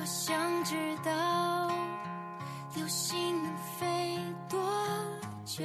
我想知道流星能飞多久。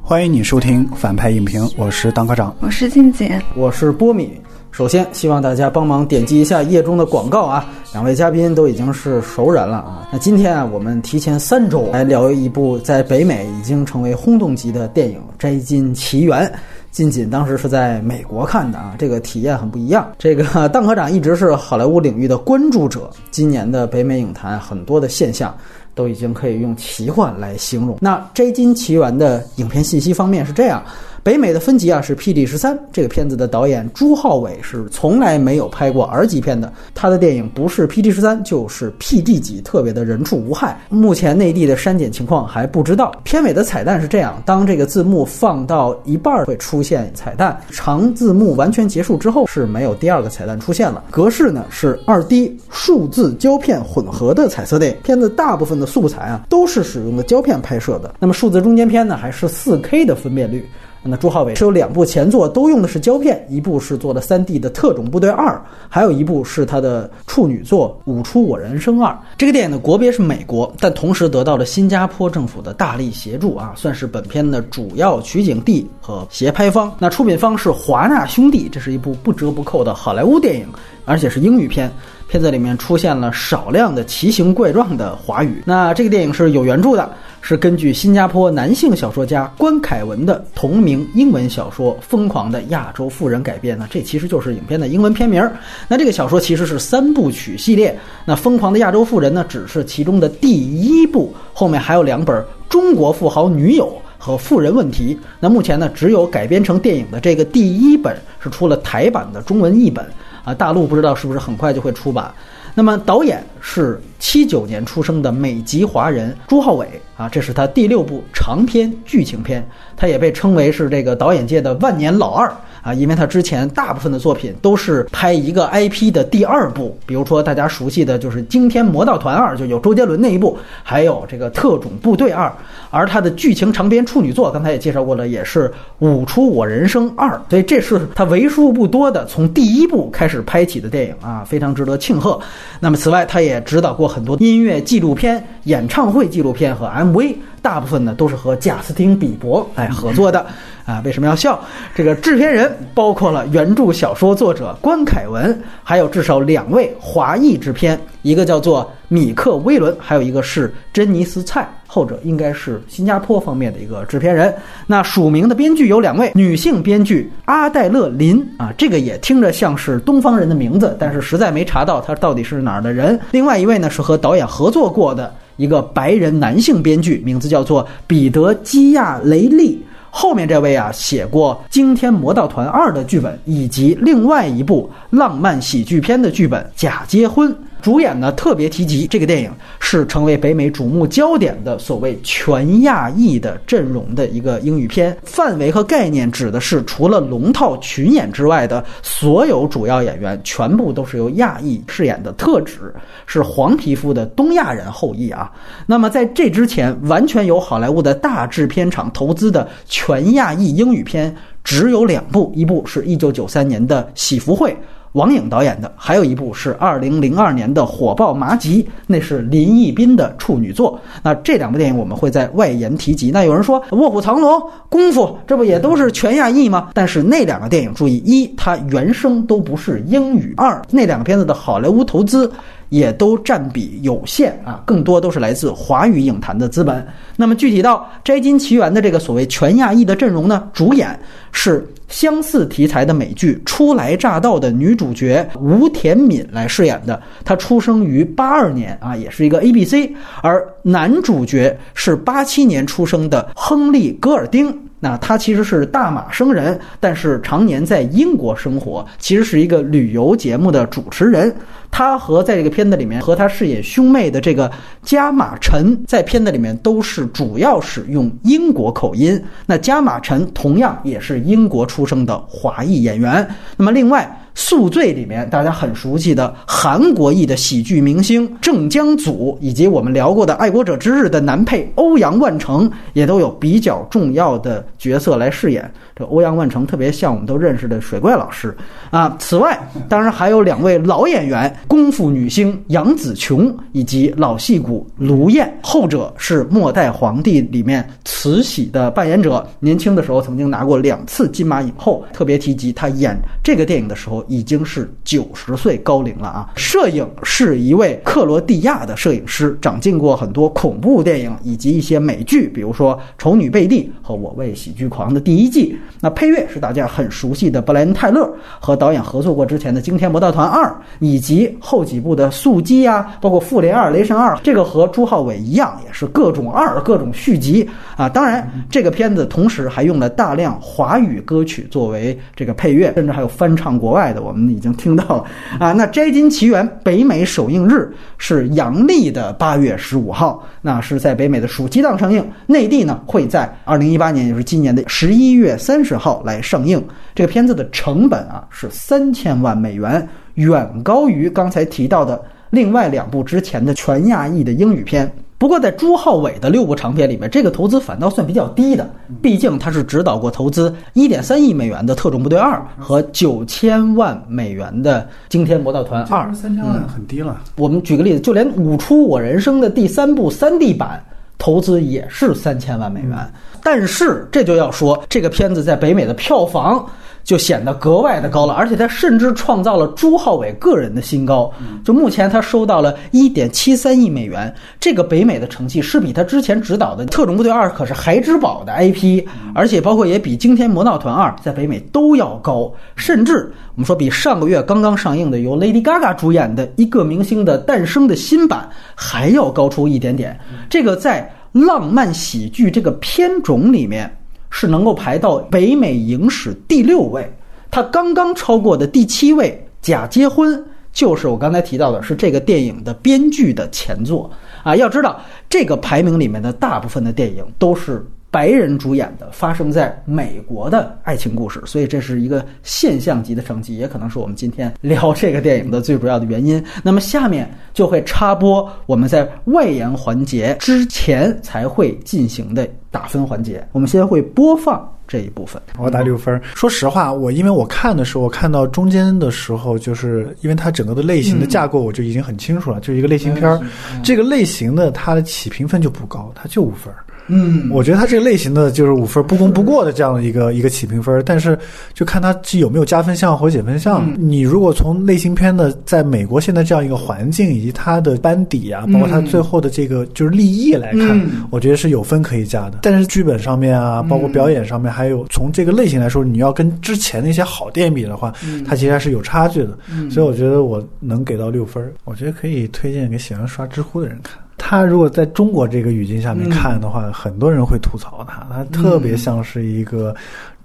欢迎你收听反派影评，我是当科长。我是静姐，我是波米。首先，希望大家帮忙点击一下页中的广告啊！两位嘉宾都已经是熟人了啊。那今天啊，我们提前三周来聊一部在北美已经成为轰动级的电影《摘金奇缘》。近锦当时是在美国看的啊，这个体验很不一样。这个 邓科长一直是好莱坞领域的关注者，今年的北美影坛很多的现象都已经可以用奇幻来形容。那《摘金奇缘》的影片信息方面是这样。北美的分级啊是 PG 十三，这个片子的导演朱浩伟是从来没有拍过 R 级片的，他的电影不是 PG 十三就是 PG 级，特别的人畜无害。目前内地的删减情况还不知道。片尾的彩蛋是这样：当这个字幕放到一半会出现彩蛋，长字幕完全结束之后是没有第二个彩蛋出现了。格式呢是二 D 数字胶片混合的彩色电影，片子大部分的素材啊都是使用的胶片拍摄的。那么数字中间片呢还是 4K 的分辨率。那朱浩伟是有两部前作都用的是胶片，一部是做的 3D 的《特种部队二》，还有一部是他的处女作《舞出我人生二》。这个电影的国别是美国，但同时得到了新加坡政府的大力协助啊，算是本片的主要取景地和协拍方。那出品方是华纳兄弟，这是一部不折不扣的好莱坞电影，而且是英语片。片子里面出现了少量的奇形怪状的华语。那这个电影是有原著的。是根据新加坡男性小说家关凯文的同名英文小说《疯狂的亚洲富人》改编的，这其实就是影片的英文片名。那这个小说其实是三部曲系列，那《疯狂的亚洲富人》呢只是其中的第一部，后面还有两本《中国富豪女友》和《富人问题》。那目前呢，只有改编成电影的这个第一本是出了台版的中文译本啊，大陆不知道是不是很快就会出版。那么导演是七九年出生的美籍华人朱浩伟啊，这是他第六部长篇剧情片，他也被称为是这个导演界的万年老二。啊，因为他之前大部分的作品都是拍一个 IP 的第二部，比如说大家熟悉的就是《惊天魔盗团二》，就有周杰伦那一部，还有这个《特种部队二》，而他的剧情长篇处女作，刚才也介绍过了，也是《舞出我人生二》，所以这是他为数不多的从第一部开始拍起的电影啊，非常值得庆贺。那么此外，他也指导过很多音乐纪录片、演唱会纪录片和 MV。大部分呢都是和贾斯汀·比伯来合作的，啊，为什么要笑？这个制片人包括了原著小说作者关凯文，还有至少两位华裔制片，一个叫做米克·威伦，还有一个是珍妮斯·蔡，后者应该是新加坡方面的一个制片人。那署名的编剧有两位女性编剧，阿黛勒·林啊，这个也听着像是东方人的名字，但是实在没查到他到底是哪儿的人。另外一位呢是和导演合作过的。一个白人男性编剧，名字叫做彼得·基亚雷利。后面这位啊，写过《惊天魔盗团二》的剧本，以及另外一部浪漫喜剧片的剧本《假结婚》。主演呢特别提及，这个电影是成为北美瞩目焦点的所谓全亚裔的阵容的一个英语片，范围和概念指的是除了龙套群演之外的所有主要演员全部都是由亚裔饰演的，特指是黄皮肤的东亚人后裔啊。那么在这之前，完全由好莱坞的大制片厂投资的全亚裔英语片只有两部，一部是一九九三年的《喜福会》。王颖导演的，还有一部是二零零二年的火爆麻吉，那是林奕斌的处女作。那这两部电影我们会在外延提及。那有人说《卧虎藏龙》《功夫》，这不也都是全亚裔吗？但是那两个电影，注意一，它原声都不是英语；二，那两个片子的好莱坞投资。也都占比有限啊，更多都是来自华语影坛的资本。那么具体到《摘金奇缘》的这个所谓全亚裔的阵容呢，主演是相似题材的美剧《初来乍到》的女主角吴田敏来饰演的。她出生于八二年啊，也是一个 A B C。而男主角是八七年出生的亨利·戈尔丁。那他其实是大马生人，但是常年在英国生活，其实是一个旅游节目的主持人。他和在这个片子里面和他饰演兄妹的这个加马陈，在片子里面都是主要使用英国口音。那加马陈同样也是英国出生的华裔演员。那么另外。宿醉》里面大家很熟悉的韩国裔的喜剧明星郑江祖，以及我们聊过的《爱国者之日》的男配欧阳万成，也都有比较重要的角色来饰演。这欧阳万成特别像我们都认识的水怪老师啊。此外，当然还有两位老演员，功夫女星杨紫琼以及老戏骨卢燕，后者是《末代皇帝》里面慈禧的扮演者，年轻的时候曾经拿过两次金马影后。特别提及他演这个电影的时候已经是九十岁高龄了啊。摄影是一位克罗地亚的摄影师，掌镜过很多恐怖电影以及一些美剧，比如说《丑女贝蒂》和《我为喜剧狂》的第一季。那配乐是大家很熟悉的布莱恩·泰勒，和导演合作过之前的《惊天魔盗团二》，以及后几部的《速激》呀，包括《复联二》《雷神二》。这个和朱浩伟一样，也是各种二、各种续集啊。当然，这个片子同时还用了大量华语歌曲作为这个配乐，甚至还有翻唱国外的，我们已经听到了啊。那《摘金奇缘》北美首映日是阳历的八月十五号，那是在北美的暑期档上映，内地呢会在二零一八年，也就是今年的十一月三十号来上映。这个片子的成本啊是三千万美元，远高于刚才提到的另外两部之前的全亚裔的英语片。不过，在朱浩伟的六部长片里面，这个投资反倒算比较低的，毕竟他是指导过投资一点三亿美元的《特种部队二》和九千万美元的《惊天魔盗团二》。三千万很低了。我们举个例子，就连《舞出我人生》的第三部三 D 版投资也是三千万美元。但是这就要说，这个片子在北美的票房就显得格外的高了，而且他甚至创造了朱浩伟个人的新高。就目前他收到了一点七三亿美元，这个北美的成绩是比他之前执导的《特种部队二》可是孩之宝的 IP，而且包括也比《惊天魔盗团二》在北美都要高，甚至我们说比上个月刚刚上映的由 Lady Gaga 主演的一个明星的诞生的新版还要高出一点点。这个在浪漫喜剧这个片种里面是能够排到北美影史第六位，它刚刚超过的第七位《假结婚》就是我刚才提到的，是这个电影的编剧的前作啊。要知道，这个排名里面的大部分的电影都是白人主演的，发生在美国的爱情故事，所以这是一个现象级的成绩，也可能是我们今天聊这个电影的最主要的原因。那么下面就会插播我们在外延环节之前才会进行的打分环节，我们先会播放这一部分。我打六分儿。说实话，我因为我看的时候，我看到中间的时候，就是因为它整个的类型的架构我就已经很清楚了，就是一个类型片儿。这个类型的它的起评分就不高，它就五分儿。嗯我觉得它这个类型的就是五分不攻不过的这样的一个一个起评分，但是就看它是有没有加分项或减分项。你如果从类型片的在美国现在这样一个环境以及它的班底啊，包括它最后的这个就是立意来看，嗯我觉得是有分可以加的。但是剧本上面啊，包括表演上面，还有从这个类型来说，你要跟之前那些好电影比的话，它其实还是有差距的。所以我觉得我能给到六分，我觉得可以推荐给喜欢刷知乎的人看。他如果在中国这个语境下面看的话，很多人会吐槽他，他特别像是一个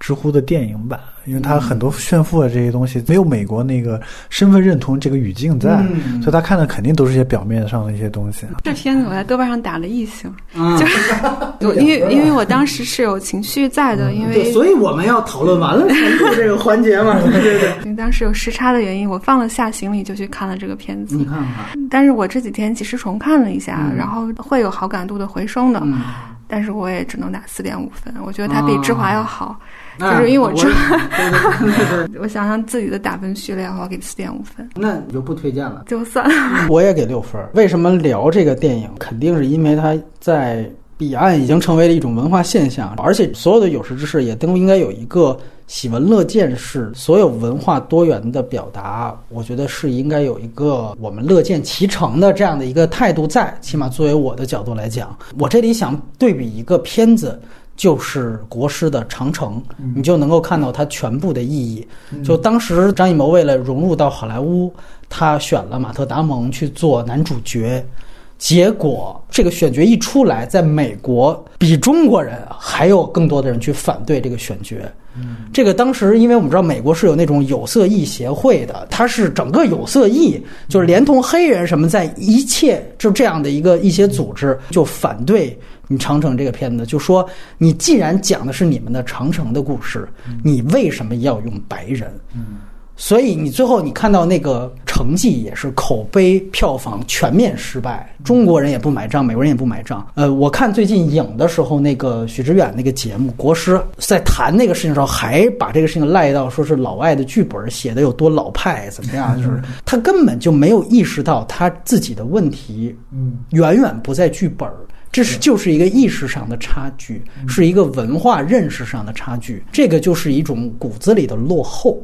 知乎的电影版，因为他很多炫富的这些东西没有美国那个身份认同这个语境在，嗯所以他看的肯定都是些表面上的一些东西。这片子我在豆瓣上打了一星，啊，我因为因为我当时是有情绪在的，因对，为所以我们要讨论完了才入这个环节嘛，对对对。因为当时有时差的原因，我放了下行李就去看了这个片子你。看看，但是我这几天其实重看了一下，然后会有好感度的回升的，嗯，但是我也只能打四点五分。我觉得它比之华要好，那就是因为我知对对对对对，我想想自己的打分序列的话，我给四点五分，那你就不推荐了。就算了。我也给六分。为什么聊这个电影？肯定是因为它在彼岸已经成为了一种文化现象，而且所有的有识之士也都应该有一个喜闻乐见式，所有文化多元的表达，我觉得是应该有一个我们乐见其成的这样的一个态度在。起码作为我的角度来讲，我这里想对比一个片子。就是国师的《长城》，你就能够看到它全部的意义。就当时张艺谋为了融入到好莱坞，他选了马特·达蒙去做男主角，结果这个选角一出来，在美国比中国人还有更多的人去反对这个选角。这个当时，因为我们知道美国是有那种有色裔协会的，它是整个有色裔，就是连同黑人什么，在一切就这样的一个一些组织就反对你长城这个片子，就说你既然讲的是你们的长城的故事，你为什么要用白人？所以你最后你看到那个成绩也是口碑票房全面失败，中国人也不买账，美国人也不买账。呃，我看最近影的时候，那个许知远那个节目，国师在谈那个事情的时候，还把这个事情赖到说是老外的剧本写的有多老派，怎么样？就是 他根本就没有意识到他自己的问题，嗯，远远不在剧本儿。这是就是一个意识上的差距，是一个文化认识上的差距，这个就是一种骨子里的落后。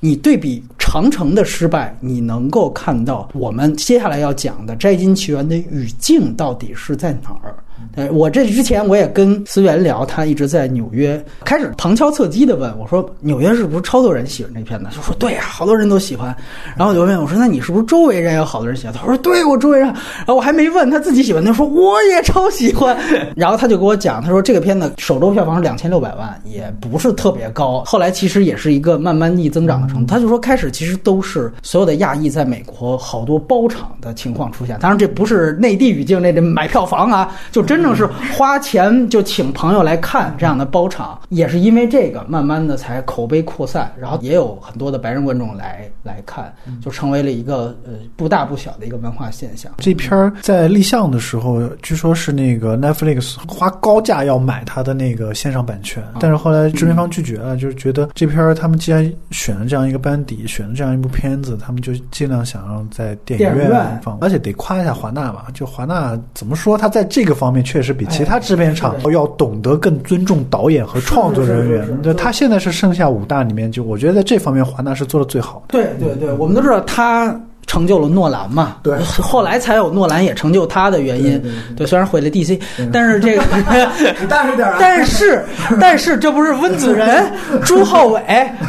你对比长城的失败，你能够看到我们接下来要讲的《摘金奇缘》的语境到底是在哪儿？呃，我这之前我也跟思源聊，他一直在纽约，开始旁敲侧击的问我说：“纽约是不是超多人喜欢这片子？”他说：“对呀、好多人都喜欢。”然后我就问我说：“那你是不是周围人有好多人喜欢？”他说：“对，我周围人。”然后我还没问他自己喜欢，他说：“我也超喜欢。”然后他就给我讲，他说这个片子首周票房是两千六百万，也不是特别高。后来其实也是一个慢慢逆增长的程度。他就说开始其实都是所有的亚裔在美国好多包场的情况出现，当然这不是内地语境那这买票房啊，就真正是花钱就请朋友来看这样的包场，也是因为这个慢慢的才口碑扩散，然后也有很多的白人观众来来看，就成为了一个呃不大不小的一个文化现象。这片儿在立项的时候，据说是那个 Netflix 花高价要买它的那个线上版权，但是后来制片方拒绝了，就是觉得这片儿他们既然选了这样一个班底，选了这样一部片子，他们就尽量想让在电影院院。放，而且得夸一下华纳吧，就华纳怎么说，他在这个方面确实比其他制片厂要懂得更尊重导演和创作人员。对，他现在是剩下五大里面，就我觉得在这方面华纳是做的最好的。对对对，我们都知道他成就了诺兰嘛，对后来才有诺兰也成就他的原因。对虽然毁了 DC，但是这个，大声点啊但是但是这不是温子仁、朱浩伟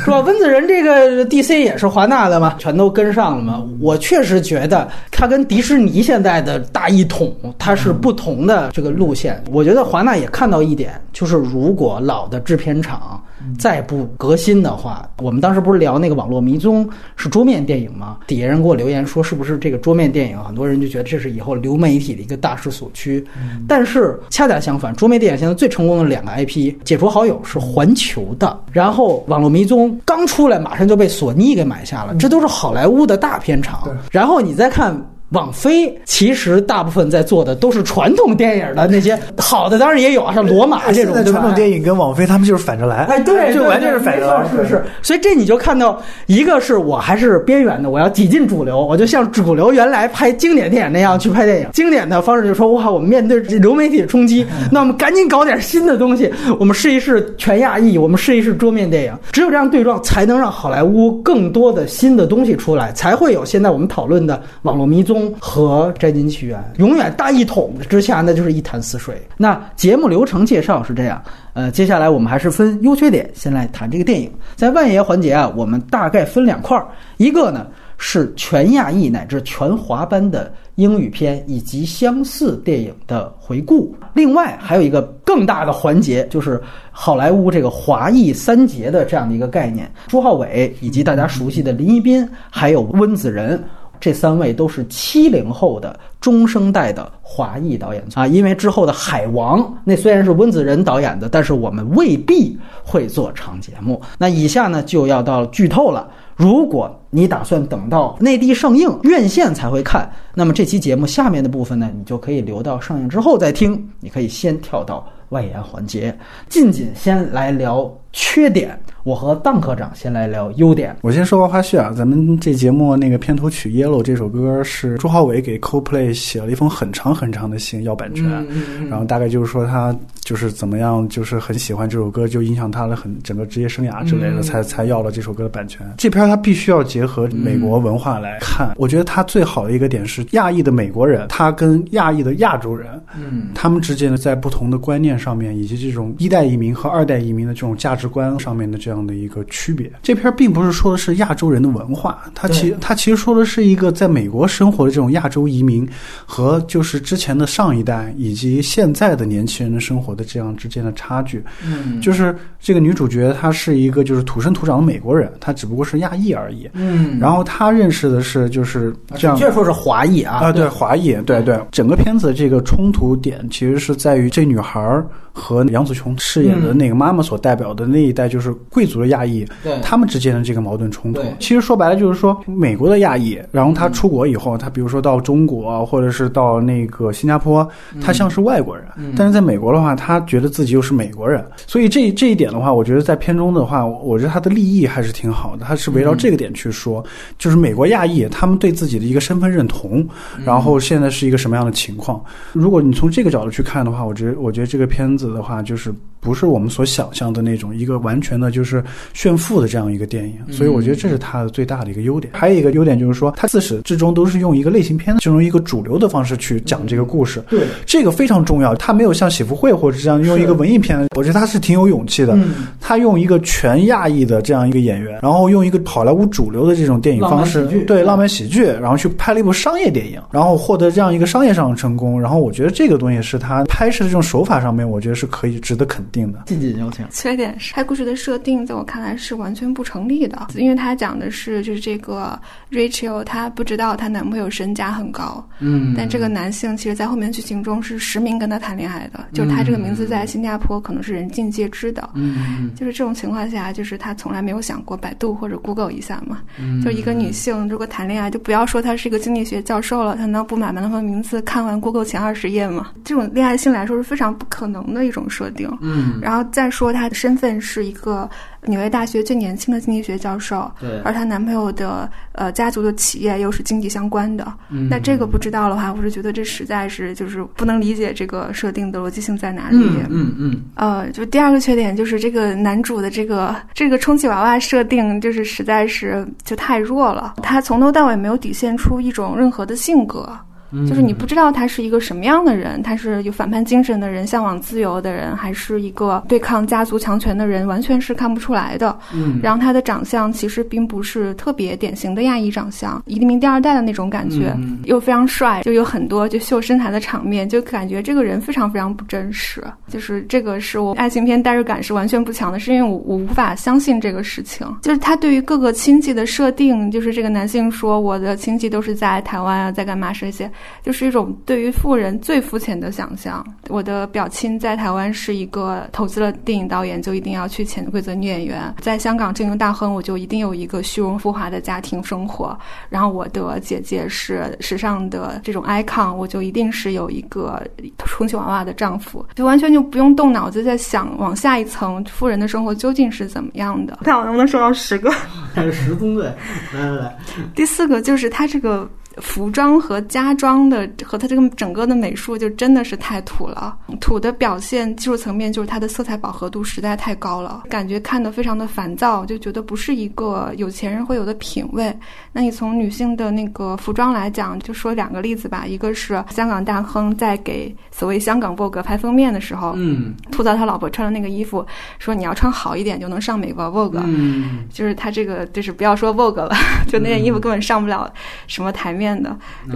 是吧？温子仁这个 DC 也是华纳的嘛，全都跟上了嘛。我确实觉得他跟迪士尼现在的大一统，它是不同的这个路线。我觉得华纳也看到一点，就是如果老的制片厂再不革新的话，我们当时不是聊那个《网络迷踪》是桌面电影吗？底下人给我留言说，是不是这个桌面电影，很多人就觉得这是以后流媒体的一个大势所趋。但是恰恰相反，桌面电影现在最成功的两个 IP，《解除好友》是环球的，然后《网络迷踪》刚出来马上就被索尼给买下了，这都是好莱坞的大片场。然后你再看。网飞其实大部分在做的都是传统电影的那些 好的，当然也有啊，像罗马这种传统电影跟网飞他们就是反着来，哎，对，就完全是反着来是是。所以这你就看到，一个是我还是边缘的，我要挤进主流，我就像主流原来拍经典电影那样去拍电影。经典的方式就是说，哇，我们面对这流媒体的冲击，那我们赶紧搞点新的东西，我们试一试全亚裔，我们试一试桌面电影。只有这样对撞，才能让好莱坞更多的新的东西出来，才会有现在我们讨论的《网络迷踪》和《摘金奇缘》。永远大一统之下，那就是一潭死水。那节目流程介绍是这样。呃，接下来我们还是分优缺点，先来谈这个电影。在万爷环节啊，我们大概分两块儿，一个呢是全亚裔乃至全华班的英语片以及相似电影的回顾，另外还有一个更大的环节，就是好莱坞这个华裔三杰的这样的一个概念。朱浩伟以及大家熟悉的林一斌，还有温子仁。这三位都是七零后的中生代的华裔导演啊，因为之后的《海王》那虽然是温子仁导演的，但是我们未必会做长节目。那以下呢就要到剧透了。如果你打算等到内地上映、院线才会看，那么这期节目下面的部分呢，你就可以留到上映之后再听。你可以先跳到外延环节，近仅先来聊缺点。我和邓科长先来聊优点。我先说个花絮啊，咱们这节目那个片头曲《Yellow》这首歌是朱浩伟给 CoPlay 写了一封很长很长的信要版权，然后大概就是说他就是怎么样，就是很喜欢这首歌，就影响他的很整个职业生涯之类的，才才要了这首歌的版权。这片他必须要结合美国文化来看，我觉得他最好的一个点是亚裔的美国人，他跟亚裔的亚洲人，嗯，他们之间的在不同的观念上面，以及这种一代移民和二代移民的这种价值观上面的这样的一个区别。这片并不是说的是亚洲人的文化，它其对它其实说的是一个在美国生活的这种亚洲移民和就是之前的上一代以及现在的年轻人的生活的这样之间的差距。嗯。就是这个女主角她是一个就是土生土长的美国人，她只不过是亚裔而已。嗯。然后她认识的是就是这样准确说是华裔啊。啊，对，华裔，对对，整个片子的这个冲突点其实是在于这女孩儿和杨紫琼饰演的那个妈妈所代表的那一代就是贵族的亚裔，他们之间的这个矛盾冲突。其实说白了就是说，美国的亚裔，然后他出国以后，他比如说到中国或者是到那个新加坡，他像是外国人，但是在美国的话，他觉得自己又是美国人，所以这这一点的话，我觉得在片中的话，我觉得他的立意还是挺好的，他是围绕这个点去说，就是美国亚裔他们对自己的一个身份认同，然后现在是一个什么样的情况。如果你从这个角度去看的话，我觉得我觉得这个片子的话，就是不是我们所想象的那种一个完全的就是炫富的这样一个电影，所以我觉得这是它的最大的一个优点。还有一个优点就是说，它自始至终都是用一个类型片形容一个主流的方式去讲这个故事。对，这个非常重要。它没有像《喜福会》或者这样用一个文艺片，我觉得它是挺有勇气的。嗯他用一个全亚裔的这样一个演员，然后用一个好莱坞主流的这种电影方式对浪漫喜剧，然后去拍了一部商业电影，然后获得这样一个商业上的成功。然后我觉得这个东西是他拍摄的这种手法上面，我觉得是可以值得肯定的。静静有请。缺点是，他故事的设定在我看来是完全不成立的，因为他讲的是就是这个 Rachel，她不知道她男朋友身价很高，嗯但这个男性其实在后面剧情中是实名跟她谈恋爱的，就是他这个名字在新加坡可能是人尽皆知的，嗯就是这种情况下，就是他从来没有想过百度或者 Google 一下嘛。嗯就一个女性如果谈恋爱，就不要说她是一个经济学教授了，她难道不买男朋友名字看完 Google 前二十页吗？这种恋爱性来说是非常不可能的一种设定。嗯然后再说她的身份是一个纽约大学最年轻的经济学教授，对而她男朋友的呃家族的企业又是经济相关的。嗯那这个不知道的话，我是觉得这实在是就是不能理解这个设定的逻辑性在哪里。嗯嗯嗯呃，就第二个缺点就是这个男主的这个这个充气娃娃设定，就是实在是就太弱了。他从头到尾没有体现出一种任何的性格，嗯，就是你不知道他是一个什么样的人，他是有反叛精神的人，向往自由的人，还是一个对抗家族强权的人，完全是看不出来的。嗯然后他的长相其实并不是特别典型的亚裔长相，移民第二代的那种感觉，嗯又非常帅，就有很多就秀身材的场面，就感觉这个人非常非常不真实。就是这个是我爱情片代入感是完全不强的，是因为我我无法相信这个事情。就是他对于各个亲戚的设定，就是这个男性说我的亲戚都是在台湾啊，在干嘛这些，就是一种对于富人最肤浅的想象。我的表亲在台湾是一个投资了电影导演，就一定要去潜规则女演员；在香港经营大亨，我就一定有一个虚荣浮华的家庭生活。然后我的姐姐是时尚的这种 icon，我就一定是有一个充气娃娃的丈夫，就完全就不用动脑子在想往下一层富人的生活究竟是怎么样的。看我能不能说到十个。还是十宗罪。来来来，第四个就是他这个服装和家装的和他这个整个的美术就真的是太土了。土的表现技术层面就是它的色彩饱和度实在太高了，感觉看得非常的烦躁，就觉得不是一个有钱人会有的品味。那你从女性的那个服装来讲，就说两个例子吧，一个是香港大亨在给所谓香港 Vogue 拍封面的时候，嗯吐槽他老婆穿的那个衣服，说你要穿好一点就能上美国 Vogue。嗯就是他这个，就是不要说 Vogue 了，就那件衣服根本上不了什么台面的。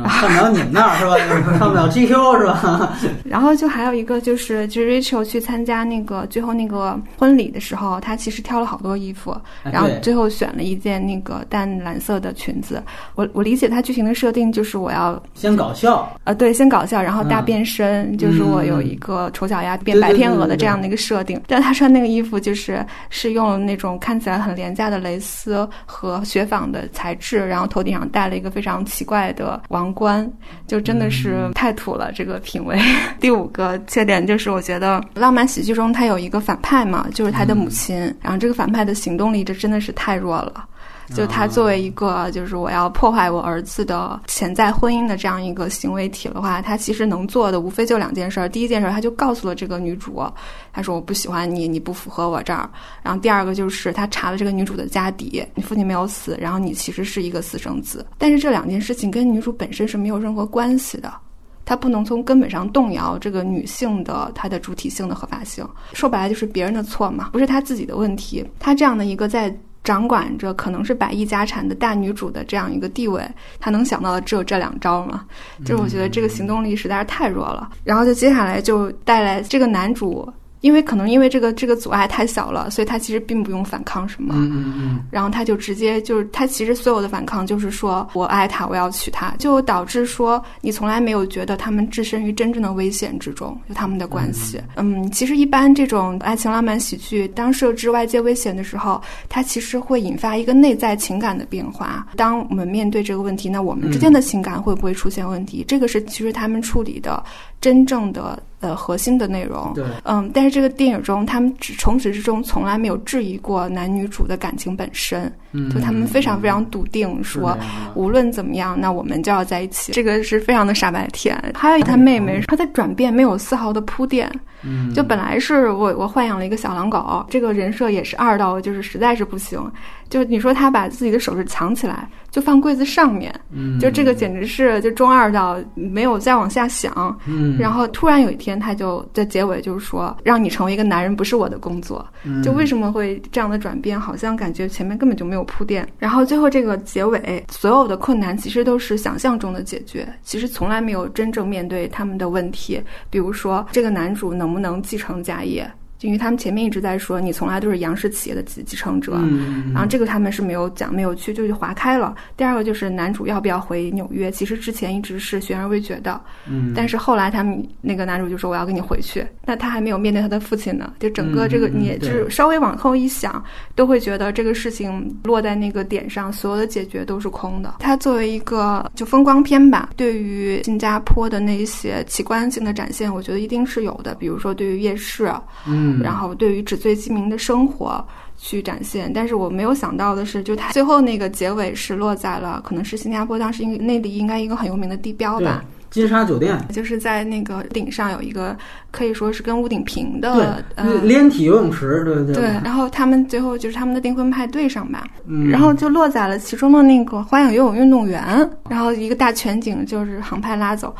啊上不了你们那儿是吧？上不了 GQ 是吧？然后就还有一个就是，就是 Rachel 去参加那个最后那个婚礼的时候，她其实挑了好多衣服，然后最后选了一件那个淡蓝色的裙子。我我理解她剧情的设定就是我要先搞笑，呃对，先搞笑，然后大嗯变身，就是我有一个丑小鸭变白天鹅的这样的一个设定。但她穿那个衣服就是是用了那种看起来很廉价的蕾丝和雪纺的材质，然后头顶上戴了一个非常奇怪的王冠，就真的是太土了，这个品味。第五个缺点就是我觉得浪漫喜剧中他有一个反派嘛，就是他的母亲，然后这个反派的行动力这真的是太弱了。就他作为一个就是我要破坏我儿子的潜在婚姻的这样一个行为体的话，他其实能做的无非就两件事儿。第一件事儿，他就告诉了这个女主，他说我不喜欢你，你不符合我这儿。然后第二个就是他查了这个女主的家底，你父亲没有死，然后你其实是一个私生子。但是这两件事情跟女主本身是没有任何关系的。他不能从根本上动摇这个女性的她的主体性的合法性，说白了就是别人的错嘛，不是他自己的问题。他这样的一个在掌管着可能是百亿家产的大女主的这样一个地位，他能想到的只有这两招吗？就是我觉得这个行动力实在是太弱了。然后就接下来就带来这个男主因为可能因为这个这个阻碍太小了，所以他其实并不用反抗什么。嗯嗯嗯，然后他就直接就是他其实所有的反抗就是说我爱他，我要娶她，就导致说你从来没有觉得他们置身于真正的危险之中，就他们的关系。嗯，其实一般这种爱情浪漫喜剧，当设置外界危险的时候，它其实会引发一个内在情感的变化。当我们面对这个问题，那我们之间的情感会不会出现问题？这个是其实他们处理的真正的呃核心的内容。对，嗯，但是这个电影中，他们只从始至终从来没有质疑过男女主的感情本身，嗯就他们非常非常笃定说，无论怎么样，那我们就要在一起。这个是非常的傻白甜。还有他妹妹，她的转变没有丝毫的铺垫，嗯，就本来是我我豢养了一个小狼狗，这个人设也是二到就是实在是不行。就你说他把自己的首饰藏起来，就放柜子上面，嗯就这个简直是就中二到没有再往下想。嗯，然后突然有一天，他就在结尾就是说，让你成为一个男人不是我的工作。嗯就为什么会这样的转变？好像感觉前面根本就没有铺垫。然后最后这个结尾，所有的困难其实都是想象中的解决，其实从来没有真正面对他们的问题。比如说，这个男主能不能继承家业？因为他们前面一直在说，你从来都是杨氏企业的继继承者。嗯然后这个他们是没有讲，没有去，就就划开了。第二个就是男主要不要回纽约，其实之前一直是悬而未决的。嗯，但是后来他们那个男主就说我要跟你回去，那他还没有面对他的父亲呢，就整个这个你就是稍微往后一想，都会觉得这个事情落在那个点上，所有的解决都是空的。他作为一个就风光片吧，对于新加坡的那些奇观性的展现，我觉得一定是有的，比如说对于夜市，嗯，然后对于纸醉金迷的生活。去展现，但是我没有想到的是，就它最后那个结尾是落在了，可能是新加坡当时应那里应该一个很有名的地标吧，金沙酒店，就是在那个顶上有一个可以说是跟屋顶平的，，呃，连体游泳池，对对对，然后他们最后就是他们的订婚派对上吧，嗯，然后就落在了其中的那个花样游泳运动员，然后一个大全景就是航拍拉走，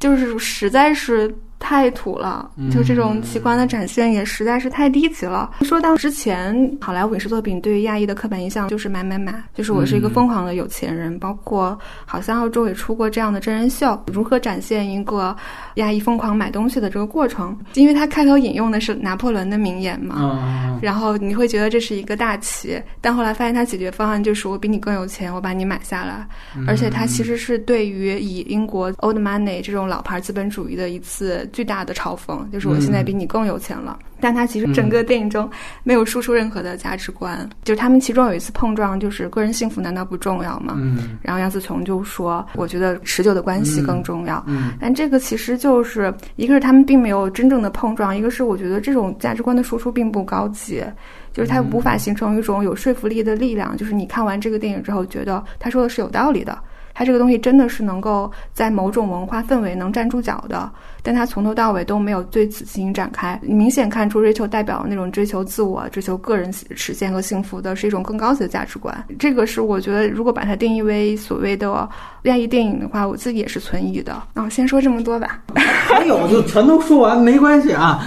就是实在是。太土了，就这种奇观的展现也实在是太低级了。说到之前好莱坞影视作品对于亚裔的刻板印象就是买买买，就是我是一个疯狂的有钱人，包括好像澳洲也出过这样的真人秀，如何展现一个亚裔疯狂买东西的这个过程。因为他开头引用的是拿破仑的名言嘛，啊，然后你会觉得这是一个大旗，但后来发现他解决方案就是我比你更有钱，我把你买下来，而且他其实是对于以英国 old money 这种老牌资本主义的一次巨大的嘲讽，就是我现在比你更有钱了。但他其实整个电影中没有输出任何的价值观，就是他们其中有一次碰撞，就是个人幸福难道不重要吗？嗯然后杨紫琼就说：“我觉得持久的关系更重要。嗯但这个其实就是一个是他们并没有真正的碰撞，一个是我觉得这种价值观的输出并不高级，就是它无法形成一种有说服力的力量。就是你看完这个电影之后，觉得他说的是有道理的，它这个东西真的是能够在某种文化氛围能站住脚的，但它从头到尾都没有对此进行展开。明显看出瑞秋代表那种追求自我、追求个人实现和幸福的是一种更高级的价值观。这个是我觉得，如果把它定义为所谓的亚裔电影的话，我自己也是存疑的。那我先说这么多吧。还有就全都说完没关系啊。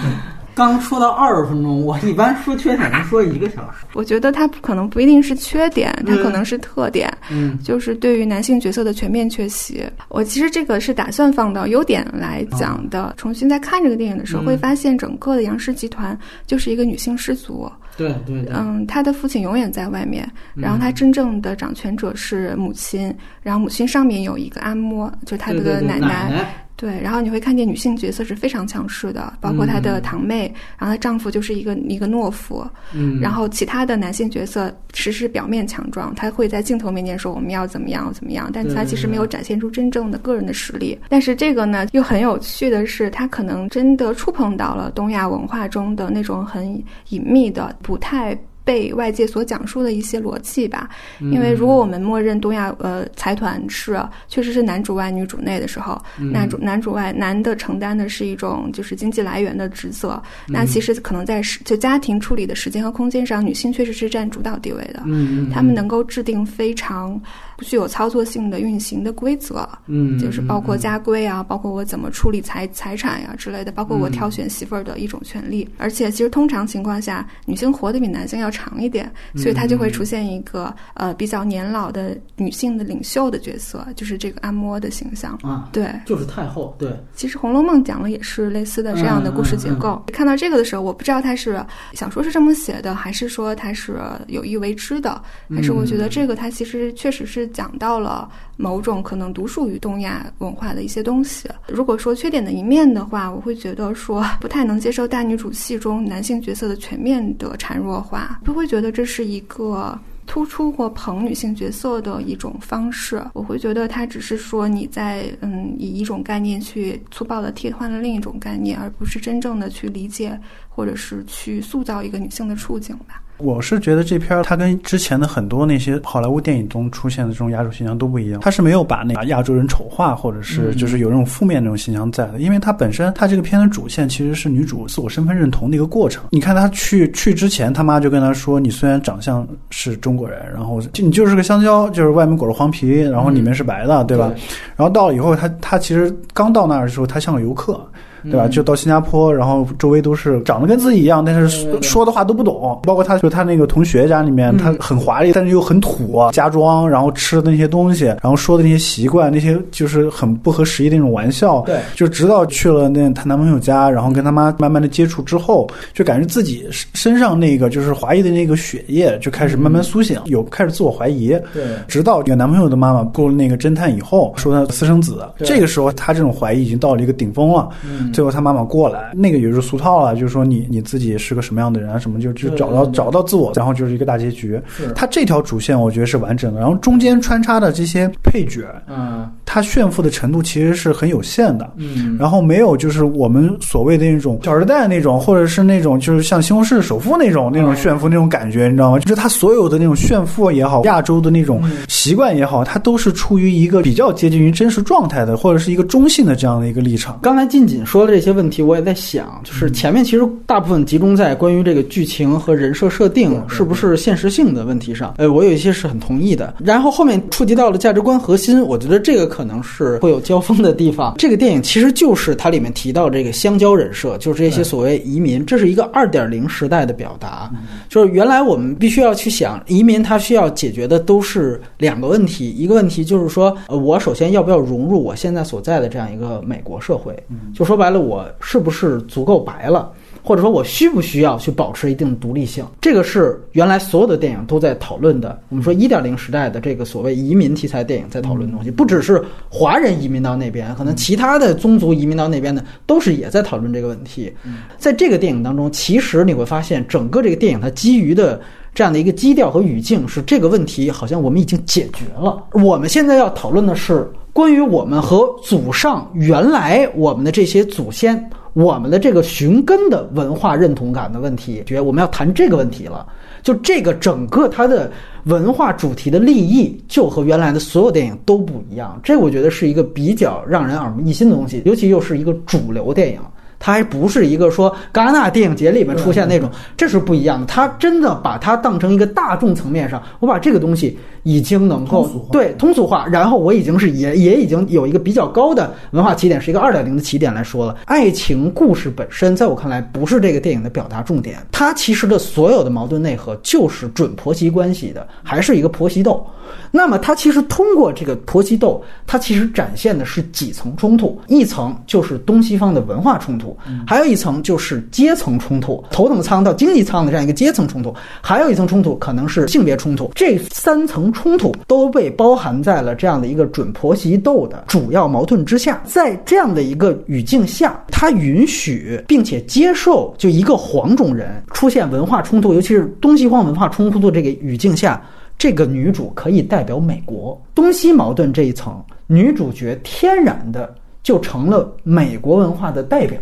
刚说到二十分钟，我一般说缺点能说一个小时。我觉得它可能不一定是缺点，它可能是特点。嗯就是对于男性角色的全面缺席。我其实这个是打算放到优点来讲的。重新再看这个电影的时候，嗯会发现整个的杨氏集团就是一个女性氏族。对对对，嗯，他的父亲永远在外面，然后他真正的掌权者是母亲，然后母亲上面有一个阿嬷，就是他对对对的奶奶奶。对，然后你会看见女性角色是非常强势的，包括她的堂妹，然后她丈夫就是一个一个懦夫，嗯，然后其他的男性角色只是表面强壮，他会在镜头面前说我们要怎么样怎么样，但对他其实没有展现出真正的个人的实力。但是这个呢，又很有趣的是，他可能真的触碰到了东亚文化中的那种很隐秘的、不太。被外界所讲述的一些逻辑吧，因为如果我们默认东亚呃财团是确实是男主外女主内的时候，男主男主外男的承担的是一种就是经济来源的职责，那其实可能在时就家庭处理的时间和空间上，女性确实是占主导地位的，嗯，他们能够制定非常具有操作性的运行的规则，嗯，就是包括家规啊，包括我怎么处理财财产呀、之类的，包括我挑选媳妇儿的一种权利。而且，其实通常情况下，女性活得比男性要长一点，所以它就会出现一个呃比较年老的女性的领袖的角色，就是这个按摩的形象。啊，对，就是太后，对，其实《红楼梦》讲的也是类似的这样的故事结构。看到这个的时候，我不知道他是小说是这么写的，还是说他是有意为之的，还是我觉得这个它其实确实是讲到了某种可能独属于东亚文化的一些东西。如果说缺点的一面的话，我会觉得说不太能接受大女主戏中男性角色的全面的孱弱化，就会觉得这是一个。突出或捧女性角色的一种方式，我会觉得它只是说你在嗯以一种概念去粗暴的替换了另一种概念，而不是真正的去理解或者是去塑造一个女性的处境吧。我是觉得这片儿它跟之前的很多那些好莱坞电影中出现的这种亚洲形象都不一样，它是没有把那个亚洲人丑化，或者是就是有那种负面那种形象在的，因为它本身它这个片的主线其实是女主自我身份认同的一个过程。你看她去去之前，他妈就跟她说：“你虽然长相是中国人，然后就你就是个香蕉，就是外面裹着黄皮，然后里面是白的，对吧？”然后到了以后，她她其实刚到那儿的时候，她像个游客。对吧？就到新加坡，然后周围都是长得跟自己一样，但是说的话都不懂。包括他，就他那个同学家里面，他很华丽，但是又很土，家装，然后吃的那些东西，然后说的那些习惯，那些就是很不合时宜的那种玩笑。对，就直到去了那她男朋友家，然后跟他妈慢慢的接触之后，就感觉自己身上那个就是华裔的那个血液就开始慢慢苏醒，有开始自我怀疑。对，直到有男朋友的妈妈过了那个侦探以后，说他私生子，这个时候他这种怀疑已经到了一个顶峰了。嗯。最后他妈妈过来，那个也是俗套了，就是说你你自己是个什么样的人啊，什么就就找到找到自我，然后就是一个大结局。他这条主线我觉得是完整的，然后中间穿插的这些配角，嗯，他炫富的程度其实是很有限的，嗯，然后没有就是我们所谓的那种小时代那种，或者是那种就是像西红柿首富那种那种炫富那种感觉，你知道吗？就是他所有的那种炫富也好，亚洲的那种习惯也好，他都是出于一个比较接近于真实状态的，或者是一个中性的这样的一个立场。刚才静锦说的这些问题，我也。在想，就是前面其实大部分集中在关于这个剧情和人设设定是不是现实性的问题上。呃，我有一些是很同意的。然后后面触及到了价值观核心，我觉得这个可能是会有交锋的地方。这个电影其实就是它里面提到这个香蕉人设，就是这些所谓移民，这是一个二点零时代的表达。就是原来我们必须要去想，移民它需要解决的都是两个问题，一个问题就是说，呃，我首先要不要融入我现在所在的这样一个美国社会？就说白了，我是不是？是足够白了，或者说我需不需要去保持一定的独立性？这个是原来所有的电影都在讨论的。我们说一点零时代的这个所谓移民题材电影在讨论的东西，不只是华人移民到那边，可能其他的宗族移民到那边的都是也在讨论这个问题。在这个电影当中，其实你会发现，整个这个电影它基于的这样的一个基调和语境是这个问题，好像我们已经解决了。我们现在要讨论的是关于我们和祖上原来我们的这些祖先。我们的这个寻根的文化认同感的问题，觉我们要谈这个问题了。就这个整个它的文化主题的立意，就和原来的所有电影都不一样。这我觉得是一个比较让人耳目一新的东西，尤其又是一个主流电影。它还不是一个说戛纳电影节里面出现那种，这是不一样的。它真的把它当成一个大众层面上，我把这个东西已经能够对通俗化，然后我已经是也也已经有一个比较高的文化起点，是一个二点零的起点来说了。爱情故事本身，在我看来不是这个电影的表达重点，它其实的所有的矛盾内核就是准婆媳关系的，还是一个婆媳斗。那么它其实通过这个婆媳斗，它其实展现的是几层冲突，一层就是东西方的文化冲突。还有一层就是阶层冲突，头等舱到经济舱的这样一个阶层冲突，还有一层冲突可能是性别冲突。这三层冲突都被包含在了这样的一个准婆媳斗的主要矛盾之下。在这样的一个语境下，他允许并且接受，就一个黄种人出现文化冲突，尤其是东西方文化冲突的这个语境下，这个女主可以代表美国东西矛盾这一层，女主角天然的。就成了美国文化的代表，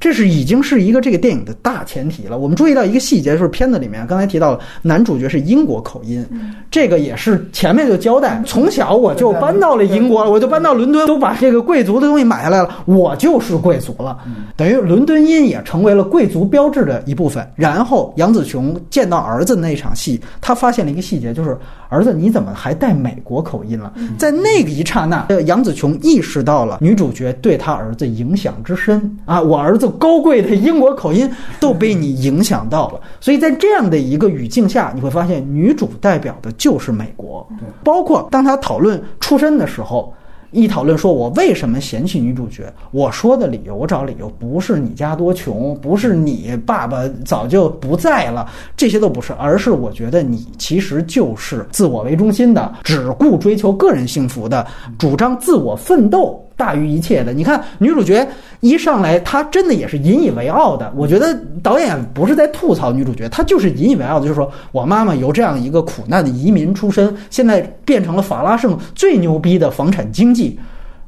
这是已经是一个这个电影的大前提了。我们注意到一个细节，就是片子里面刚才提到了男主角是英国口音，这个也是前面就交代，从小我就搬到了英国，我就搬到伦敦，都把这个贵族的东西买下来了，我就是贵族了，等于伦敦音也成为了贵族标志的一部分。然后杨紫琼见到儿子那场戏，他发现了一个细节，就是儿子你怎么还带美国口音了？在那个一刹那，杨紫琼意识到了女主。主角对他儿子影响之深啊，我儿子高贵的英国口音都被你影响到了。所以在这样的一个语境下，你会发现女主代表的就是美国，包括当他讨论出身的时候。一讨论说，我为什么嫌弃女主角？我说的理由，我找理由，不是你家多穷，不是你爸爸早就不在了，这些都不是，而是我觉得你其实就是自我为中心的，只顾追求个人幸福的，主张自我奋斗。大于一切的，你看女主角一上来，她真的也是引以为傲的。我觉得导演不是在吐槽女主角，她就是引以为傲的，就是说我妈妈由这样一个苦难的移民出身，现在变成了法拉盛最牛逼的房产经济。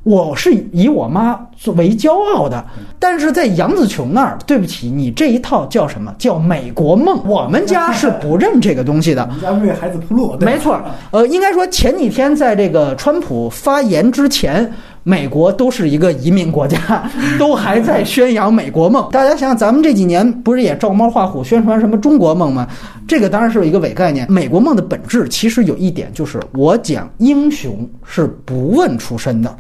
我是以我妈作为骄傲的，但是在杨紫琼那儿，对不起，你这一套叫什么叫美国梦？我们家是不认这个东西的。我们家为孩子铺路，没错。呃，应该说前几天在这个川普发言之前。美国都是一个移民国家，都还在宣扬美国梦。大家想想，咱们这几年不是也照猫画虎宣传什么中国梦吗？这个当然是一个伪概念。美国梦的本质其实有一点，就是我讲英雄是不问出身的，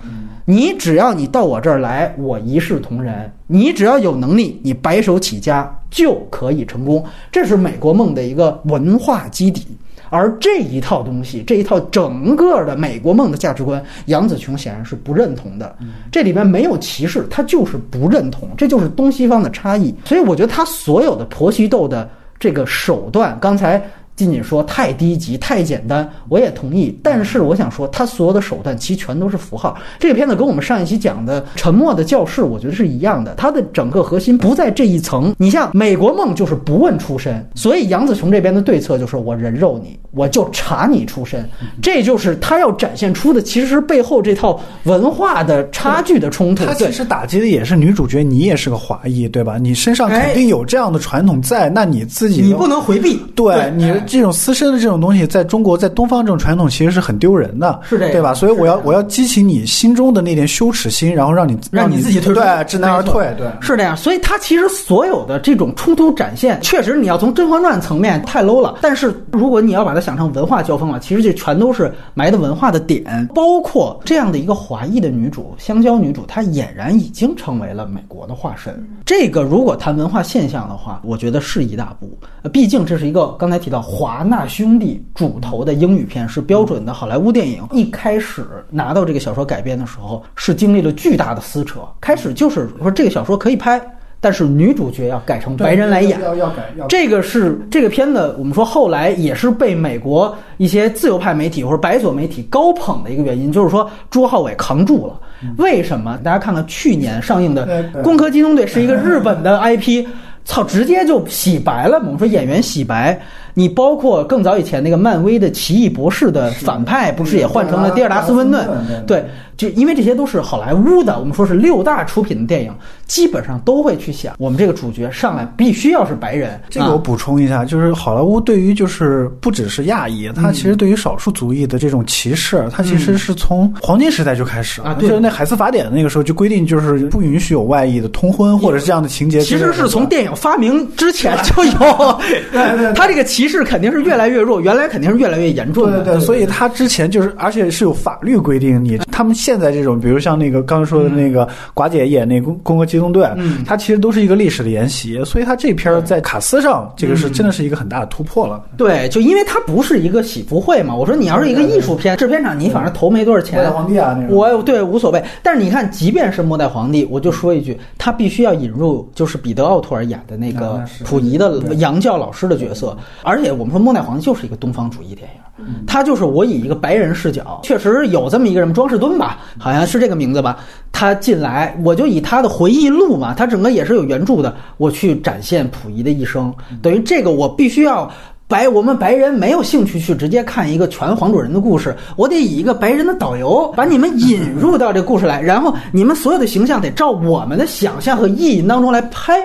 你只要你到我这儿来，我一视同仁。你只要有能力，你白手起家就可以成功。这是美国梦的一个文化基底。而这一套东西，这一套整个的美国梦的价值观，杨子琼显然是不认同的。这里边没有歧视，他就是不认同，这就是东西方的差异。所以我觉得他所有的婆媳斗的这个手段，刚才。仅仅说太低级、太简单，我也同意。但是我想说，他所有的手段其实全都是符号。这个片子跟我们上一期讲的《沉默的教室》，我觉得是一样的。它的整个核心不在这一层。你像《美国梦》就是不问出身，所以杨紫琼这边的对策就是我人肉你，我就查你出身。这就是他要展现出的，其实是背后这套文化的差距的冲突。他其实打击的也是女主角，你也是个华裔，对吧？你身上肯定有这样的传统在，那你自己你不能回避。对你。这种私生的这种东西，在中国，在东方这种传统其实是很丢人的，是这，对吧？所以我要我要激起你心中的那点羞耻心，然后让你让你自己退对，知难而退，对，是这样。所以他其实所有的这种冲突展现，确实你要从《甄嬛传》层面太 low 了。但是如果你要把它想成文化交锋了，其实这全都是埋的文化的点，包括这样的一个华裔的女主，香蕉女主，她俨然已经成为了美国的化身。这个如果谈文化现象的话，我觉得是一大步。毕竟这是一个刚才提到华纳兄弟主投的英语片，是标准的好莱坞电影。一开始拿到这个小说改编的时候，是经历了巨大的撕扯。开始就是说这个小说可以拍，但是女主角要改成白人来演。要要改。这个是这个片子，我们说后来也是被美国一些自由派媒体或者白左媒体高捧的一个原因，就是说朱浩伟扛住了。为什么？大家看看去年上映的《攻壳机动队》是一个日本的 IP。操，直接就洗白了。我们说演员洗白，你包括更早以前那个漫威的奇异博士的反派，不是也换成了迪尔达斯温顿？对。就因为这些都是好莱坞的，我们说是六大出品的电影，基本上都会去想，我们这个主角上来必须要是白人。这个我补充一下，就是好莱坞对于就是不只是亚裔，它其实对于少数族裔的这种歧视，它其实是从黄金时代就开始啊，就是那海斯法典的那个时候就规定，就是不允许有外裔的通婚或者是这样的情节。其实是从电影发明之前 就有，他这个歧视肯定是越来越弱，原来肯定是越来越严重的。对对，所以他之前就是，而且是有法律规定你他们。现在这种，比如像那个刚才说的那个寡姐演那《攻攻壳机动队》，嗯，它其实都是一个历史的沿袭，所以它这片在卡斯上，这个是真的是一个很大的突破了。对，就因为它不是一个喜福会嘛，我说你要是一个艺术片，制片厂你反正投没多少钱。末代皇帝啊，那个我对无所谓。但是你看，即便是末代皇帝，我就说一句，他必须要引入就是彼得奥托尔演的那个溥仪的洋教老师的角色，而且我们说末代皇帝就是一个东方主义电影。他就是我以一个白人视角，确实有这么一个人，庄士敦吧，好像是这个名字吧。他进来，我就以他的回忆录嘛，他整个也是有原著的，我去展现溥仪的一生。等于这个我必须要白，我们白人没有兴趣去直接看一个全黄种人的故事，我得以一个白人的导游把你们引入到这故事来，然后你们所有的形象得照我们的想象和意淫当中来拍。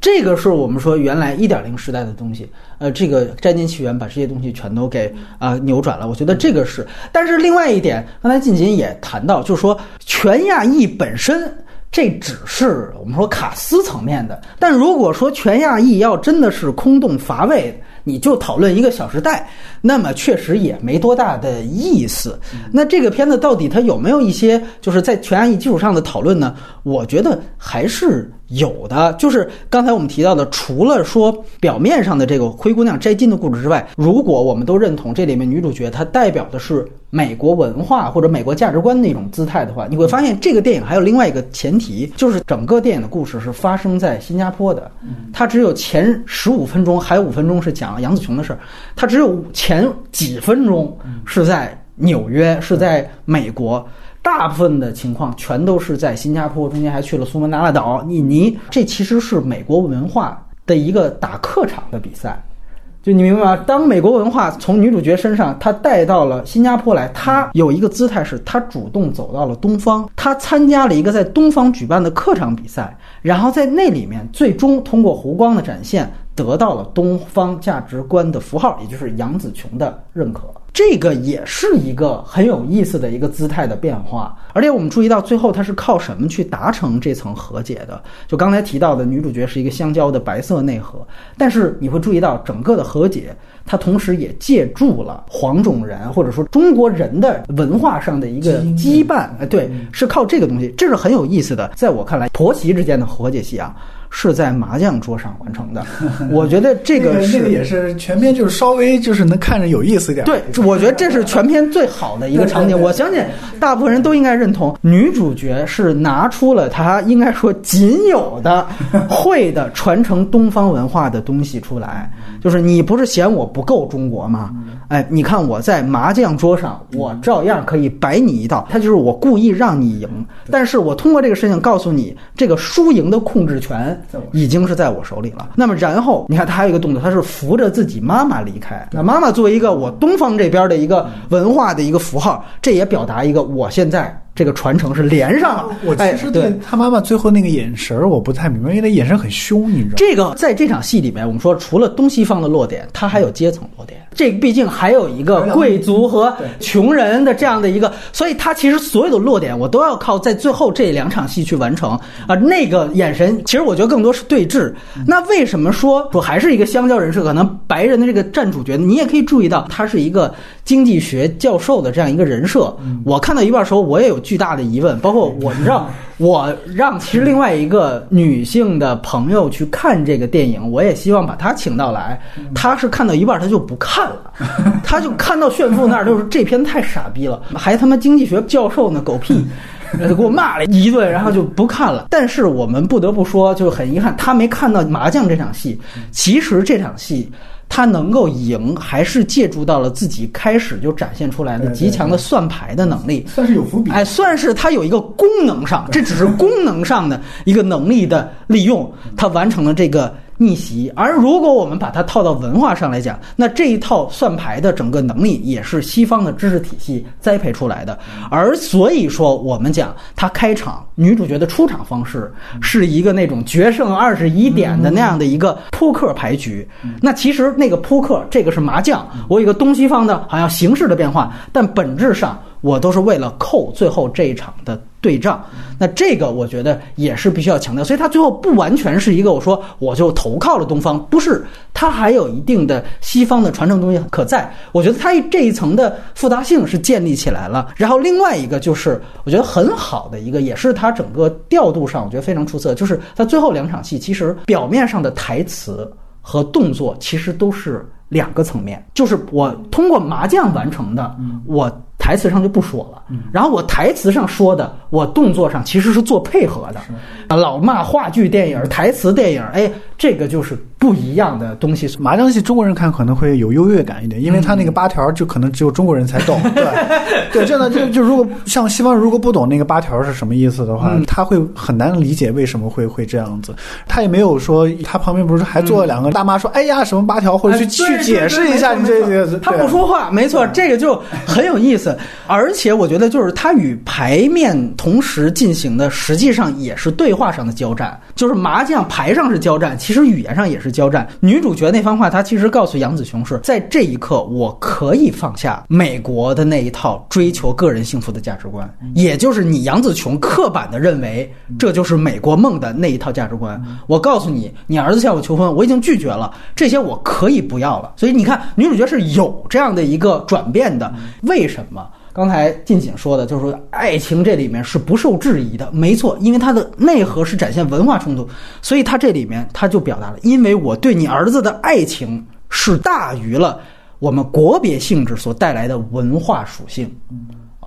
这个是我们说原来一点零时代的东西，呃，这个《摘金奇缘》把这些东西全都给啊扭转了。我觉得这个是，但是另外一点，刚才晋锦也谈到，就是说全亚裔本身，这只是我们说卡斯层面的。但如果说全亚裔要真的是空洞乏味。你就讨论一个《小时代》，那么确实也没多大的意思。那这个片子到底它有没有一些就是在全亚裔基础上的讨论呢？我觉得还是有的。就是刚才我们提到的，除了说表面上的这个灰姑娘摘金的故事之外，如果我们都认同这里面女主角她代表的是美国文化或者美国价值观那种姿态的话，你会发现这个电影还有另外一个前提，就是整个电影的故事是发生在新加坡的。它只有前十五分钟，还有五分钟是讲杨紫琼的事儿，它只有前几分钟是在纽约，是在美国。大部分的情况全都是在新加坡，中间还去了苏门答腊岛、印尼。这其实是美国文化的一个打客场的比赛。就你明白吗？当美国文化从女主角身上，她带到了新加坡来，她有一个姿态是，她主动走到了东方，她参加了一个在东方举办的客场比赛，然后在那里面最终通过湖光的展现，得到了东方价值观的符号，也就是杨紫琼的认可。这个也是一个很有意思的一个姿态的变化，而且我们注意到最后他是靠什么去达成这层和解的？就刚才提到的女主角是一个香蕉的白色内核，但是你会注意到整个的和解，它同时也借助了黄种人或者说中国人的文化上的一个羁绊，哎，对，是靠这个东西，这是很有意思的。在我看来，婆媳之间的和解戏啊。是在麻将桌上完成的，我觉得这个那个也是全篇，就是稍微就是能看着有意思一点。对，我觉得这是全篇最好的一个场景。我相信大部分人都应该认同，女主角是拿出了她应该说仅有的 会的传承东方文化的东西出来。就是你不是嫌我不够中国吗？哎，你看我在麻将桌上，我照样可以摆你一道。他就是我故意让你赢，但是我通过这个事情告诉你，这个输赢的控制权已经是在我手里了。那么然后你看他还有一个动作，他是扶着自己妈妈离开。那妈妈作为一个我东方这边的一个文化的一个符号，这也表达一个我现在。这个传承是连上了。我其实对他妈妈最后那个眼神儿我不太明白，因为那眼神很凶，你知道。这个在这场戏里面，我们说除了东西方的落点，它还有阶层落点。这毕竟还有一个贵族和穷人的这样的一个，所以他其实所有的落点我都要靠在最后这两场戏去完成啊。那个眼神，其实我觉得更多是对峙。那为什么说我还是一个香蕉人设？可能白人的这个占主角，你也可以注意到他是一个经济学教授的这样一个人设。我看到一半时候，我也有巨大的疑问，包括我，你知道。我让其实另外一个女性的朋友去看这个电影，我也希望把她请到来。她是看到一半，她就不看了，她就看到炫富那儿，就是这片太傻逼了，还他妈经济学教授呢，狗屁，给我骂了一顿，然后就不看了。但是我们不得不说，就很遗憾，她没看到麻将这场戏。其实这场戏。他能够赢，还是借助到了自己开始就展现出来的极强的算牌的能力，算是有伏笔。哎，算是他有一个功能上，这只是功能上的一个能力的利用，他完成了这个。逆袭，而如果我们把它套到文化上来讲，那这一套算牌的整个能力也是西方的知识体系栽培出来的。而所以说，我们讲他开场女主角的出场方式是一个那种决胜二十一点的那样的一个扑克牌局。那其实那个扑克，这个是麻将，我有一个东西方的好像形式的变化，但本质上。我都是为了扣最后这一场的对账，那这个我觉得也是必须要强调，所以它最后不完全是一个我说我就投靠了东方，不是，它还有一定的西方的传承东西可在。我觉得它这一层的复杂性是建立起来了。然后另外一个就是我觉得很好的一个，也是它整个调度上我觉得非常出色，就是它最后两场戏其实表面上的台词和动作其实都是两个层面，就是我通过麻将完成的，我。台词上就不说了，然后我台词上说的，我动作上其实是做配合的，啊，老骂话剧电影台词电影，哎，这个就是不一样的东西。麻将戏中国人看可能会有优越感一点，因为他那个八条就可能只有中国人才懂，对对，真的就就如果像西方如果不懂那个八条是什么意思的话，他会很难理解为什么会会这样子。他也没有说他旁边不是还坐了两个大妈说，哎呀什么八条，或者去去解释一下你这个，他不说话，没错，这个就很有意思。而且我觉得，就是他与牌面同时进行的，实际上也是对话上的交战。就是麻将牌上是交战，其其实语言上也是交战。女主角那番话，她其实告诉杨子琼是在这一刻，我可以放下美国的那一套追求个人幸福的价值观，也就是你杨子琼刻板的认为这就是美国梦的那一套价值观。我告诉你，你儿子向我求婚，我已经拒绝了，这些我可以不要了。所以你看，女主角是有这样的一个转变的。为什么？刚才静锦说的，就是说爱情这里面是不受质疑的，没错，因为它的内核是展现文化冲突，所以它这里面它就表达了，因为我对你儿子的爱情是大于了我们国别性质所带来的文化属性，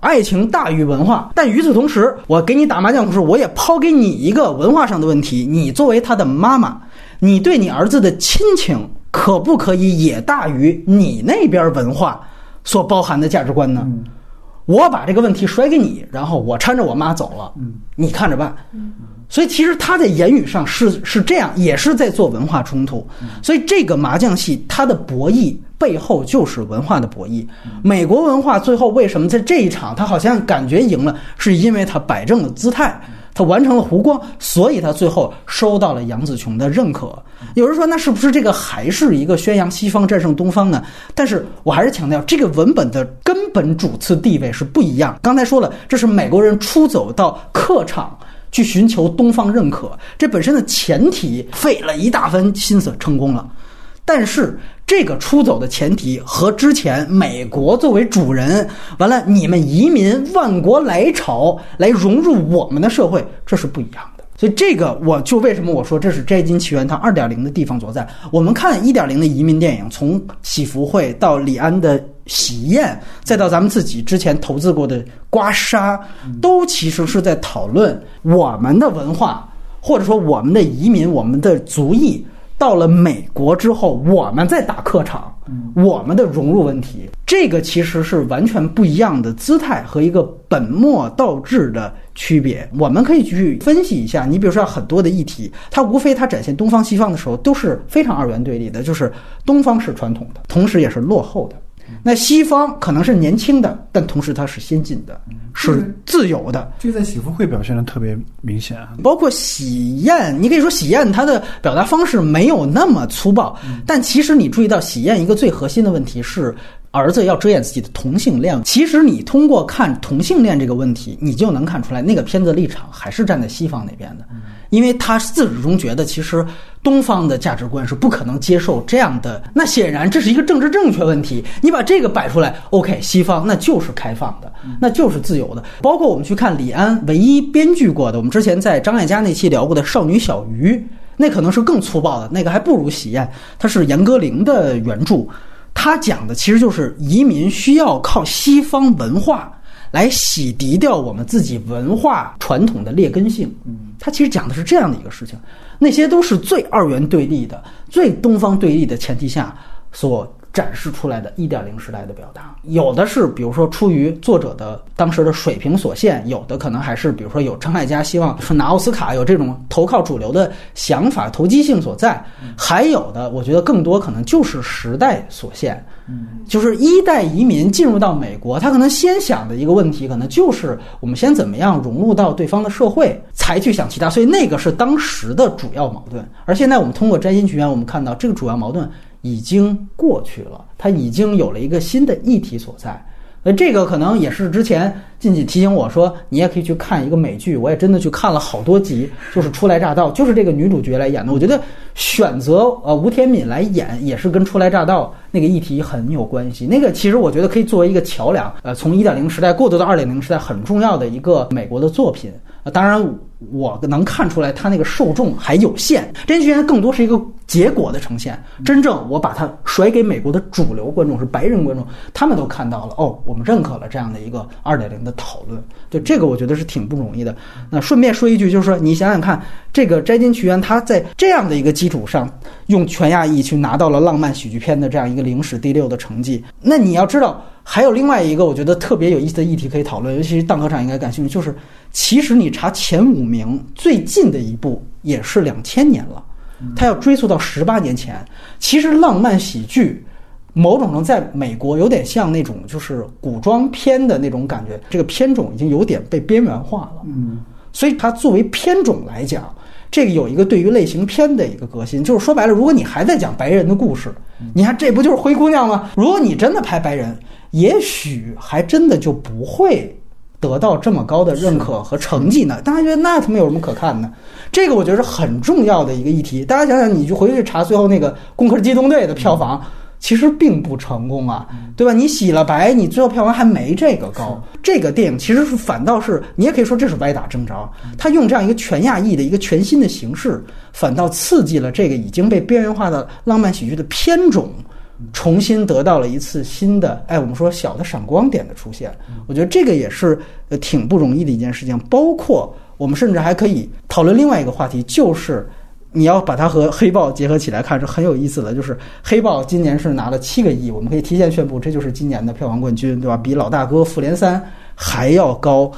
爱情大于文化。但与此同时，我给你打麻将的时候，我也抛给你一个文化上的问题：你作为他的妈妈，你对你儿子的亲情可不可以也大于你那边文化所包含的价值观呢？我把这个问题甩给你，然后我搀着我妈走了，你看着办。所以其实他在言语上是是这样，也是在做文化冲突。所以这个麻将戏它的博弈背后就是文化的博弈。美国文化最后为什么在这一场他好像感觉赢了，是因为他摆正了姿态。完成了湖光，所以他最后收到了杨子琼的认可。有人说，那是不是这个还是一个宣扬西方战胜东方呢？但是我还是强调，这个文本的根本主次地位是不一样。刚才说了，这是美国人出走到客场去寻求东方认可，这本身的前提费了一大番心思成功了，但是。这个出走的前提和之前美国作为主人，完了你们移民万国来朝来融入我们的社会，这是不一样的。所以这个我就为什么我说这是《摘金奇缘》它二点零的地方所在。我们看一点零的移民电影，从喜福会到李安的喜宴，再到咱们自己之前投资过的刮痧，都其实是在讨论我们的文化，或者说我们的移民，我们的族裔。到了美国之后，我们再打客场，我们的融入问题，这个其实是完全不一样的姿态和一个本末倒置的区别。我们可以去分析一下，你比如说很多的议题，它无非它展现东方西方的时候都是非常二元对立的，就是东方是传统的，同时也是落后的。那西方可能是年轻的，但同时它是先进的，是自由的。这个在喜福会表现的特别明显啊，包括喜宴，你可以说喜宴它的表达方式没有那么粗暴，但其实你注意到喜宴一个最核心的问题是。儿子要遮掩自己的同性恋，其实你通过看同性恋这个问题，你就能看出来那个片子立场还是站在西方那边的，因为他自始至终觉得其实东方的价值观是不可能接受这样的。那显然这是一个政治正确问题，你把这个摆出来，OK，西方那就是开放的，那就是自由的。包括我们去看李安唯一编剧过的，我们之前在张艾嘉那期聊过的《少女小鱼》，那可能是更粗暴的，那个还不如《喜宴》，它是严歌苓的原著。他讲的其实就是移民需要靠西方文化来洗涤掉我们自己文化传统的劣根性。嗯，他其实讲的是这样的一个事情，那些都是最二元对立的、最东方对立的前提下所。展示出来的一点零时代的表达，有的是比如说出于作者的当时的水平所限，有的可能还是比如说有张艾嘉希望说拿奥斯卡有这种投靠主流的想法、投机性所在，还有的我觉得更多可能就是时代所限，就是一代移民进入到美国，他可能先想的一个问题，可能就是我们先怎么样融入到对方的社会，才去想其他，所以那个是当时的主要矛盾。而现在我们通过摘星学院，我们看到这个主要矛盾。已经过去了，它已经有了一个新的议题所在。那这个可能也是之前静静提醒我说，你也可以去看一个美剧。我也真的去看了好多集，就是初来乍到，就是这个女主角来演的。我觉得选择呃吴天敏来演，也是跟初来乍到那个议题很有关系。那个其实我觉得可以作为一个桥梁，呃，从一点零时代过渡到二点零时代很重要的一个美国的作品。啊，当然。我能看出来，他那个受众还有限，真剧院更多是一个结果的呈现。真正我把它甩给美国的主流观众，是白人观众，他们都看到了。哦，我们认可了这样的一个二点零的讨论。对这个，我觉得是挺不容易的。那顺便说一句，就是说，你想想看，这个《摘金奇缘》，它在这样的一个基础上，用全亚裔去拿到了浪漫喜剧片的这样一个零史第六的成绩。那你要知道。还有另外一个我觉得特别有意思的议题可以讨论，尤其是荡科长应该感兴趣，就是其实你查前五名最近的一部也是两千年了，它要追溯到十八年前。其实浪漫喜剧某种程度在美国有点像那种就是古装片的那种感觉，这个片种已经有点被边缘化了。嗯，所以它作为片种来讲，这个有一个对于类型片的一个革新，就是说白了，如果你还在讲白人的故事，你看这不就是灰姑娘吗？如果你真的拍白人，也许还真的就不会得到这么高的认可和成绩呢。大家觉得那他妈有什么可看的？这个我觉得是很重要的一个议题。大家想想，你就回去查最后那个《攻壳机动队》的票房。其实并不成功啊，对吧？你洗了白，你最后票房还没这个高。这个电影其实是反倒是，你也可以说这是歪打正着。他用这样一个全亚裔的一个全新的形式，反倒刺激了这个已经被边缘化的浪漫喜剧的片种，重新得到了一次新的，哎，我们说小的闪光点的出现。我觉得这个也是呃挺不容易的一件事情。包括我们甚至还可以讨论另外一个话题，就是。你要把它和黑豹结合起来看是很有意思的，就是黑豹今年是拿了七个亿，我们可以提前宣布，这就是今年的票房冠军，对吧？比老大哥复联三还要高。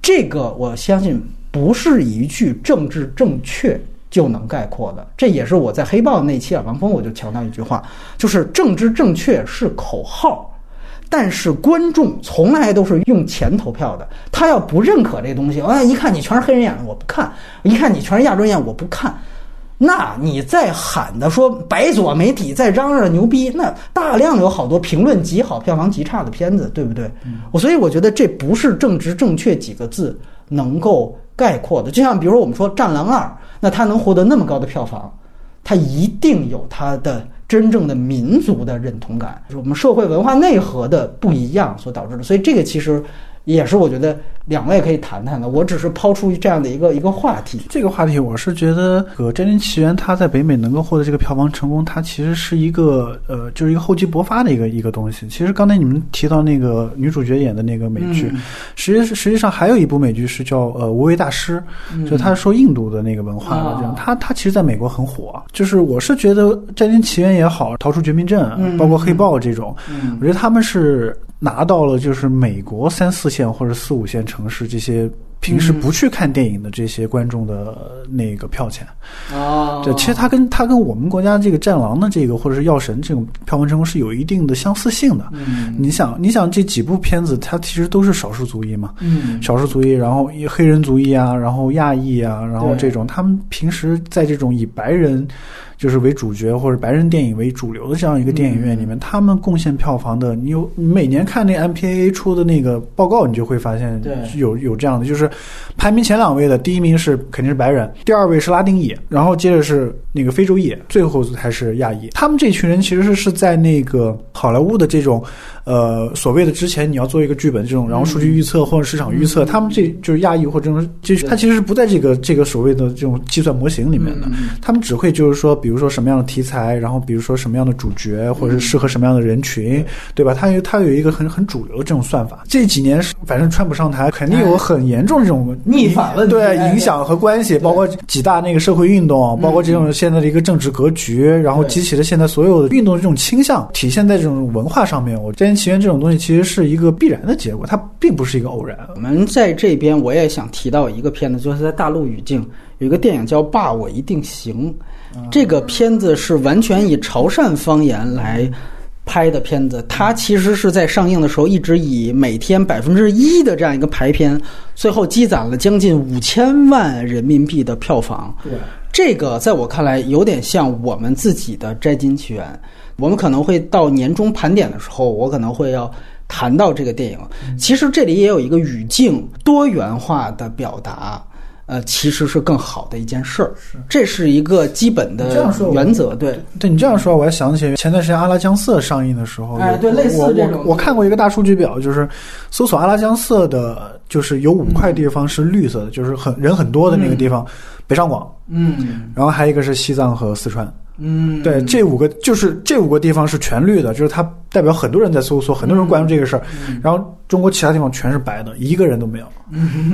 这个我相信不是一句政治正确就能概括的。这也是我在黑豹那期耳旁风我就强调一句话，就是政治正确是口号，但是观众从来都是用钱投票的。他要不认可这东西，啊，一看你全是黑人演的，我不看；一看你全是亚洲人演，我不看。那你在喊的说白左媒体在嚷嚷牛逼，那大量有好多评论极好、票房极差的片子，对不对？我所以我觉得这不是正直正确几个字能够概括的。就像比如说我们说《战狼二》，那它能获得那么高的票房，它一定有它的真正的民族的认同感，是我们社会文化内核的不一样所导致的。所以这个其实。也是我觉得两位可以谈谈的，我只是抛出这样的一个一个话题。这个话题我是觉得，《呃战争奇缘》它在北美能够获得这个票房成功，它其实是一个呃，就是一个厚积薄发的一个一个东西。其实刚才你们提到那个女主角演的那个美剧，实际实际上还有一部美剧是叫呃《无畏大师》，就他是说印度的那个文化的，这样他他其实在美国很火。就是我是觉得《战争奇缘》也好，《逃出绝命镇》，包括《黑豹》这种，我觉得他们是。拿到了就是美国三四线或者四五线城市这些平时不去看电影的这些观众的那个票钱啊，对，其实它跟它跟我们国家这个《战狼》的这个或者是《药神》这种票房成功是有一定的相似性的。嗯，你想，你想这几部片子，它其实都是少数族裔嘛，嗯，少数族裔，然后黑人族裔啊，然后亚裔啊，然后这种他们平时在这种以白人。就是为主角或者白人电影为主流的这样一个电影院里面，他们贡献票房的，你有你每年看那 MPAA 出的那个报告，你就会发现有有这样的，就是排名前两位的，第一名是肯定是白人，第二位是拉丁裔，然后接着是那个非洲裔，最后才是亚裔。他们这群人其实是是在那个好莱坞的这种。呃，所谓的之前你要做一个剧本这种，然后数据预测或者市场预测，他们这就是亚裔或者这种，就是它其实是不在这个这个所谓的这种计算模型里面的。他们只会就是说，比如说什么样的题材，然后比如说什么样的主角，或者是适合什么样的人群，对吧？他有他有一个很很主流的这种算法。这几年反正川普上台，肯定有很严重这种逆反问题，对影响和关系，包括几大那个社会运动，包括这种现在的一个政治格局，然后激起了现在所有的运动的这种倾向，体现在这种文化上面。我之前。起源这种东西其实是一个必然的结果，它并不是一个偶然。我们在这边，我也想提到一个片子，就是在大陆语境有一个电影叫《爸，我一定行》。这个片子是完全以潮汕方言来拍的片子，它其实是在上映的时候一直以每天百分之一的这样一个排片，最后积攒了将近五千万人民币的票房。对，这个在我看来有点像我们自己的《摘金奇缘》。我们可能会到年终盘点的时候，我可能会要谈到这个电影。其实这里也有一个语境多元化的表达，呃，其实是更好的一件事儿。是，这是一个基本的原则。对，对你这样说，我还想起前段时间《阿拉江色》上映的时候，哎，对，类似这种。我看过一个大数据表，就是搜索《阿拉江色》的，就是有五块地方是绿色的，就是很人很多的那个地方，北上广，嗯，然后还有一个是西藏和四川。嗯，对，这五个就是这五个地方是全绿的，就是它代表很多人在搜索，很多人关注这个事儿，然后。中国其他地方全是白的，一个人都没有。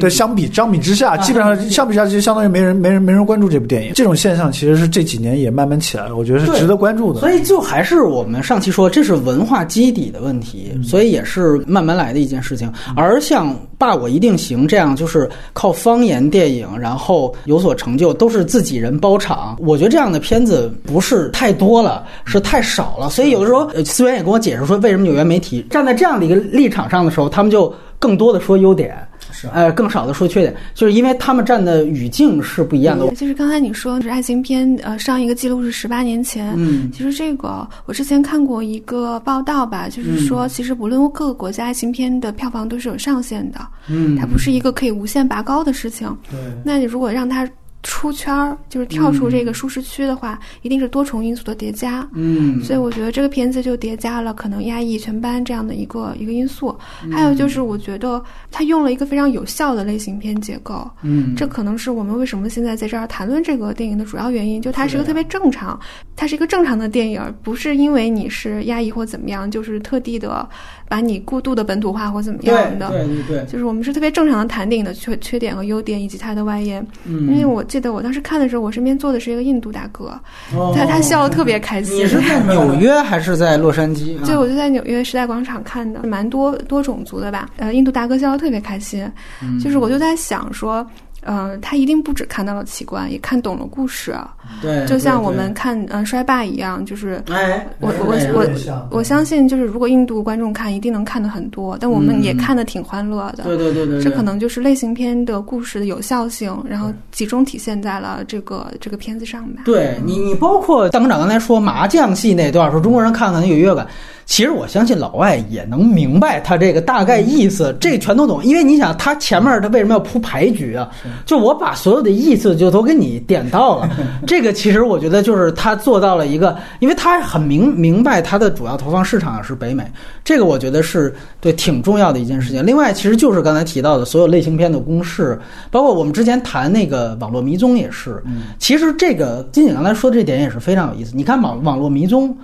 对，相比相比之下，基本上相比之下，就相当于没人没人没人关注这部电影。这种现象其实是这几年也慢慢起来了，我觉得是值得关注的。所以就还是我们上期说，这是文化基底的问题，所以也是慢慢来的一件事情。而像《爸我一定行》这样，就是靠方言电影然后有所成就，都是自己人包场。我觉得这样的片子不是太多了，是太少了。所以有的时候，思源也跟我解释说，为什么纽约媒体站在这样的一个立场上的时候。他们就更多的说优点，是啊呃，更少的说缺点，就是因为他们站的语境是不一样的。就是刚才你说是爱情片，呃，上一个记录是十八年前。嗯其实这个我之前看过一个报道吧，就是说，其实不论各个国家爱情片的票房都是有上限的，嗯它不是一个可以无限拔高的事情。对，那你如果让它出圈儿，就是跳出这个舒适区的话，一定是多重因素的叠加。嗯。所以我觉得这个片子就叠加了可能压抑全班这样的一个一个因素，还有就是我觉得他用了一个非常有效的类型片结构，嗯。这可能是我们为什么现在在这儿谈论这个电影的主要原因，就它是一个特别正常，它是一个正常的电影，不是因为你是压抑或怎么样，就是特地的把你过度的本土化或怎么样的。对对对，就是我们是特别正常的谈电影的缺缺点和优点以及它的外延，嗯因为我记得我当时看的时候，我身边坐的是一个印度大哥，哦他他笑得特别开心。你是在纽约还是在洛杉矶？啊就我就在纽约时代广场看的，蛮多多种族的吧。呃，印度大哥笑得特别开心，嗯就是我就在想说，呃，他一定不只看到了奇观，也看懂了故事，对，就像我们看呃衰霸一样，就是。哎，我我我我相信，就是如果印度观众看，一定能看的很多，但我们也嗯看的挺欢乐的。对对对对，这可能就是类型片的故事的有效性，然后集中体现在了这个这个片子上吧。对你，你包括大科长刚才说麻将戏那段，说中国人看可能有乐感，其实我相信老外也能明白他这个大概意思，这全都懂。因为你想，他前面他为什么要铺牌局啊？就我把所有的意思就都给你点到了。这个其实我觉得就是他做到了一个，因为他很明明白他的主要投放市场是北美，这个我觉得是对挺重要的一件事情。另外，其实就是刚才提到的所有类型片的公式，包括我们之前谈那个网络迷踪也是。其实这个金姐刚才说的这点也是非常有意思。你看网网络迷踪，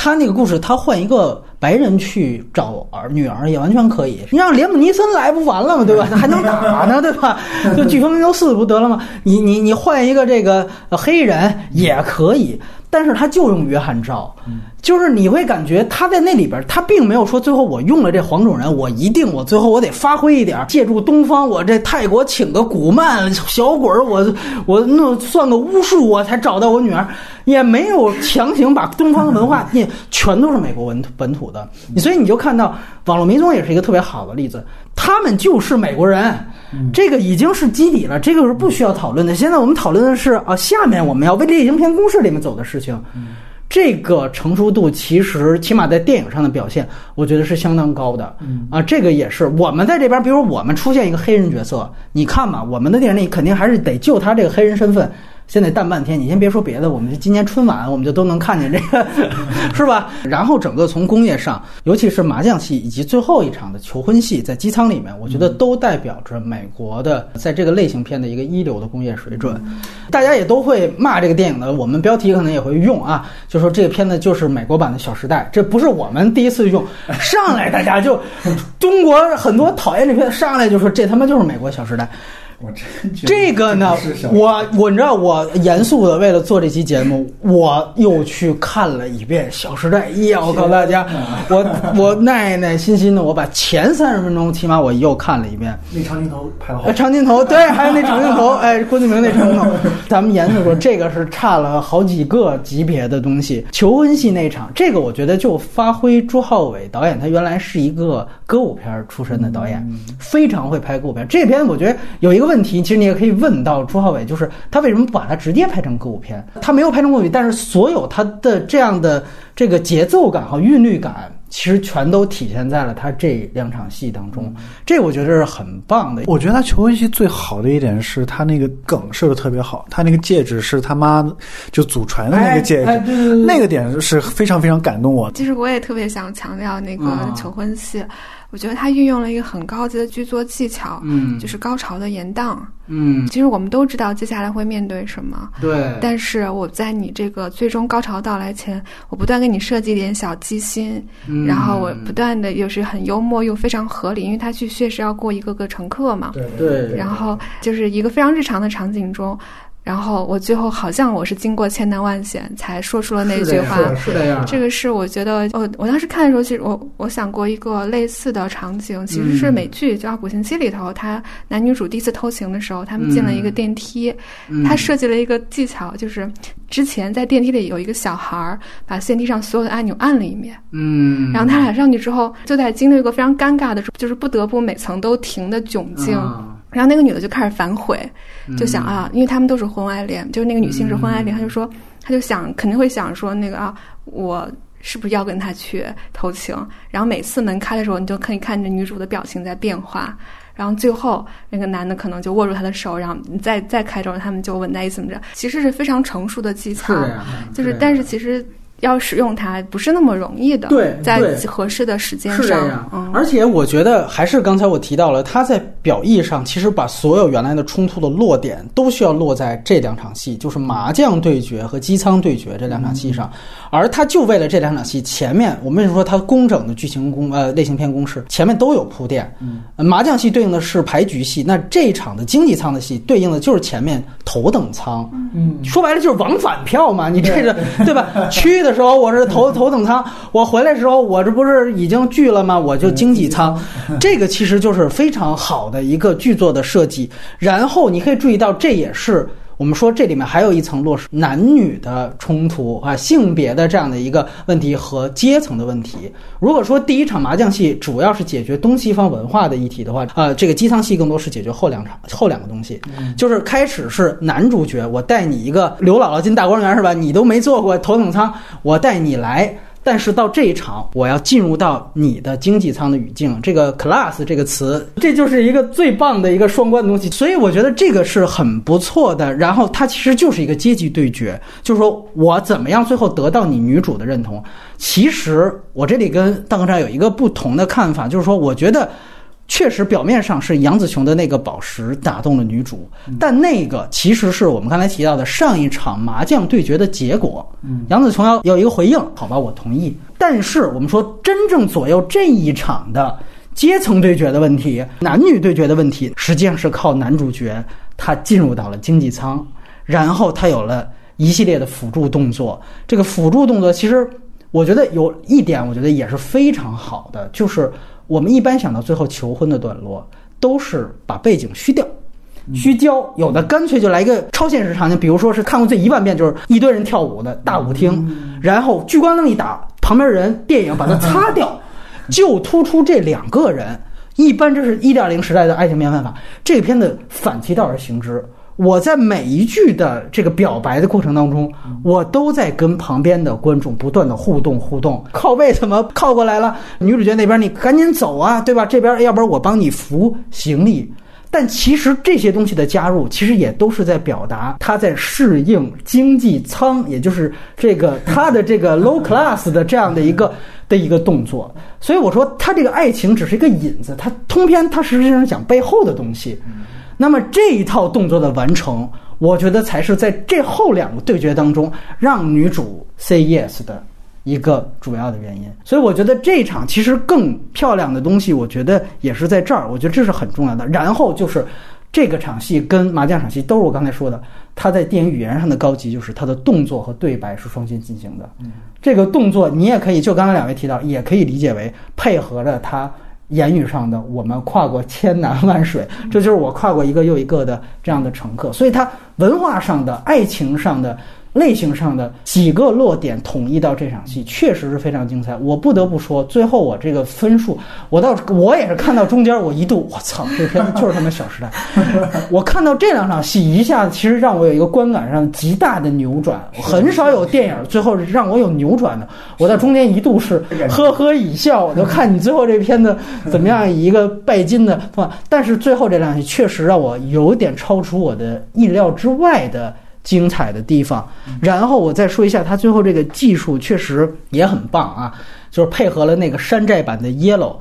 他那个故事，他换一个白人去找儿女儿也完全可以。你让连姆尼森来不完了吗？对吧？他还能打呢，对吧？就飓风零四不得了吗？你你你换一个这个呃黑人也可以，但是他就用约翰赵，就是你会感觉他在那里边，他并没有说最后我用了这黄种人，我一定我最后我得发挥一点，借助东方，我这泰国请个古曼小鬼儿，我我弄算个巫术，我才找到我女儿，也没有强行把东方的文化，你全都是美国文本土的，所以你就看到网络民宗也是一个特别好的例子，他们就是美国人，这个已经是基底了，这个是不需要讨论的。现在我们讨论的是啊，下面我们要为类型片公式里面走的事情。这个成熟度其实起码在电影上的表现，我觉得是相当高的。啊，这个也是我们在这边，比如我们出现一个黑人角色，你看吧，我们的电影里肯定还是得就他这个黑人身份。先得淡半天，你先别说别的，我们今年春晚我们就都能看见这个，是吧？然后整个从工业上，尤其是麻将戏以及最后一场的求婚戏，在机舱里面，我觉得都代表着美国的在这个类型片的一个一流的工业水准。大家也都会骂这个电影的，我们标题可能也会用啊，就说这个片子就是美国版的《小时代》，这不是我们第一次用，上来大家就中国很多讨厌这片子，上来就说这他妈就是美国《小时代》。我真觉得这个呢，我我你知道，我严肃的为了做这期节目，我又去看了一遍《小时代一》，我告诉大家，我我耐耐心心的，我把前三十分钟起码我又看了一遍。那长镜头拍的好呃，，长镜头，对，还有那长镜头，哎，郭敬明那长镜头，咱们严肃说，这个是差了好几个级别的东西。求婚戏那场，这个我觉得就发挥朱浩伟导演，他原来是一个歌舞片出身的导演，非常会拍歌舞片。这片我觉得有一个问题，其实你也可以问到朱浩伟，就是他为什么不把它直接拍成歌舞片？他没有拍成歌舞片，但是所有他的这样的这个节奏感和韵律感。其实全都体现在了他这两场戏当中，这我觉得是很棒的。我觉得他求婚戏最好的一点是他那个梗设的特别好，他那个戒指是他妈就祖传的那个戒指，哎哎对对对对那个点是非常非常感动我的。其实我也特别想强调那个啊求婚戏，我觉得他运用了一个很高级的剧作技巧，嗯就是高潮的延宕。嗯，其实我们都知道接下来会面对什么，对，但是我在你这个最终高潮到来前，我不断给你设计一点小机心，嗯然后我不断的又是很幽默又非常合理，因为他去确实要过一个个乘客嘛，对对，然后就是一个非常日常的场景中。然后我最后好像我是经过千难万险才说出了那句话。是的呀。这个是我觉得，我我当时看的时候，其实我我想过一个类似的场景，其实是美剧叫《古行期》里头，他男女主第一次偷情的时候，他们进了一个电梯，他设计了一个技巧，就是之前在电梯里有一个小孩儿把电梯上所有的按钮按了一遍，嗯，然后他俩上去之后，就在经历一个非常尴尬的，就是不得不每层都停的窘境。然后那个女的就开始反悔，就想啊，因为他们都是婚外恋，就是那个女性是婚外恋，她就说，她就想肯定会想说那个啊，我是不是要跟他去偷情？然后每次门开的时候，你就可以看着女主的表情在变化，然后最后那个男的可能就握住她的手，然后你再再开之后，他们就吻在一起，怎么着？其实是非常成熟的技巧，就是但是其实。要使用它不是那么容易的，对，在合适的时间上，是这样。而且我觉得还是刚才我提到了，它在表意上其实把所有原来的冲突的落点都需要落在这两场戏，就是麻将对决和机舱对决这两场戏上。而他就为了这两场戏，前面我们为什么说它工整的剧情公呃类型片公式前面都有铺垫。嗯，麻将戏对应的是牌局戏，那这一场的经济舱的戏对应的就是前面头等舱。嗯，说白了就是往返票嘛，你这个对吧？区的时候我是头头等舱，我回来的时候我这不是已经拒了吗？我就经济舱，这个其实就是非常好的一个剧作的设计。然后你可以注意到，这也是我们说这里面还有一层落实男女的冲突啊，性别的这样的一个问题和阶层的问题。如果说第一场麻将戏主要是解决东西方文化的议题的话，呃，这个机舱戏更多是解决后两场后两个东西，就是开始是男主角，我带你一个刘姥姥进大观园是吧？你都没坐过头等舱，我带你来。但是到这一场，我要进入到你的经济舱的语境，这个 class 这个词，这就是一个最棒的一个双关的东西。所以我觉得这个是很不错的。然后它其实就是一个阶级对决，就是说我怎么样最后得到你女主的认同。其实我这里跟大和尚有一个不同的看法，就是说我觉得。确实，表面上是杨紫琼的那个宝石打动了女主，但那个其实是我们刚才提到的上一场麻将对决的结果。杨紫琼要有一个回应，好吧，我同意。但是我们说，真正左右这一场的阶层对决的问题、男女对决的问题，实际上是靠男主角他进入到了经济舱，然后他有了一系列的辅助动作。这个辅助动作，其实我觉得有一点，我觉得也是非常好的，就是。我们一般想到最后求婚的段落，都是把背景虚掉、虚焦，有的干脆就来一个超现实场景，比如说是看过这一万遍，就是一堆人跳舞的大舞厅，然后聚光灯一打，旁边人电影把它擦掉，就突出这两个人。一般这是一点零时代的爱情面饭法，这个片子反其道而行之。我在每一句的这个表白的过程当中，我都在跟旁边的观众不断的互动互动。靠背怎么靠过来了？女主角那边你赶紧走啊，对吧？这边要不然我帮你扶行李。但其实这些东西的加入，其实也都是在表达他在适应经济舱，也就是这个他的这个 low class 的这样的一个的一个动作。所以我说，他这个爱情只是一个引子，他通篇他实际上讲背后的东西。那么这一套动作的完成，我觉得才是在这后两个对决当中让女主 say yes 的一个主要的原因。所以我觉得这场其实更漂亮的东西，我觉得也是在这儿。我觉得这是很重要的。然后就是这个场戏跟麻将场戏都是我刚才说的，它在电影语言上的高级就是它的动作和对白是双线进行的。这个动作你也可以就刚才两位提到，也可以理解为配合着它。言语上的，我们跨过千难万水，这就是我跨过一个又一个的这样的乘客，所以它文化上的、爱情上的。类型上的几个落点统一到这场戏，确实是非常精彩。我不得不说，最后我这个分数，我到我也是看到中间，我一度我操，这片子就是他妈《小时代》。我看到这两场戏，一下子其实让我有一个观感上极大的扭转。很少有电影最后让我有扭转的。我到中间一度是呵呵一笑，我就看你最后这片子怎么样以一个拜金的，但是最后这两戏确实让我有点超出我的意料之外的。精彩的地方，然后我再说一下，他最后这个技术确实也很棒啊！就是配合了那个山寨版的 Yellow，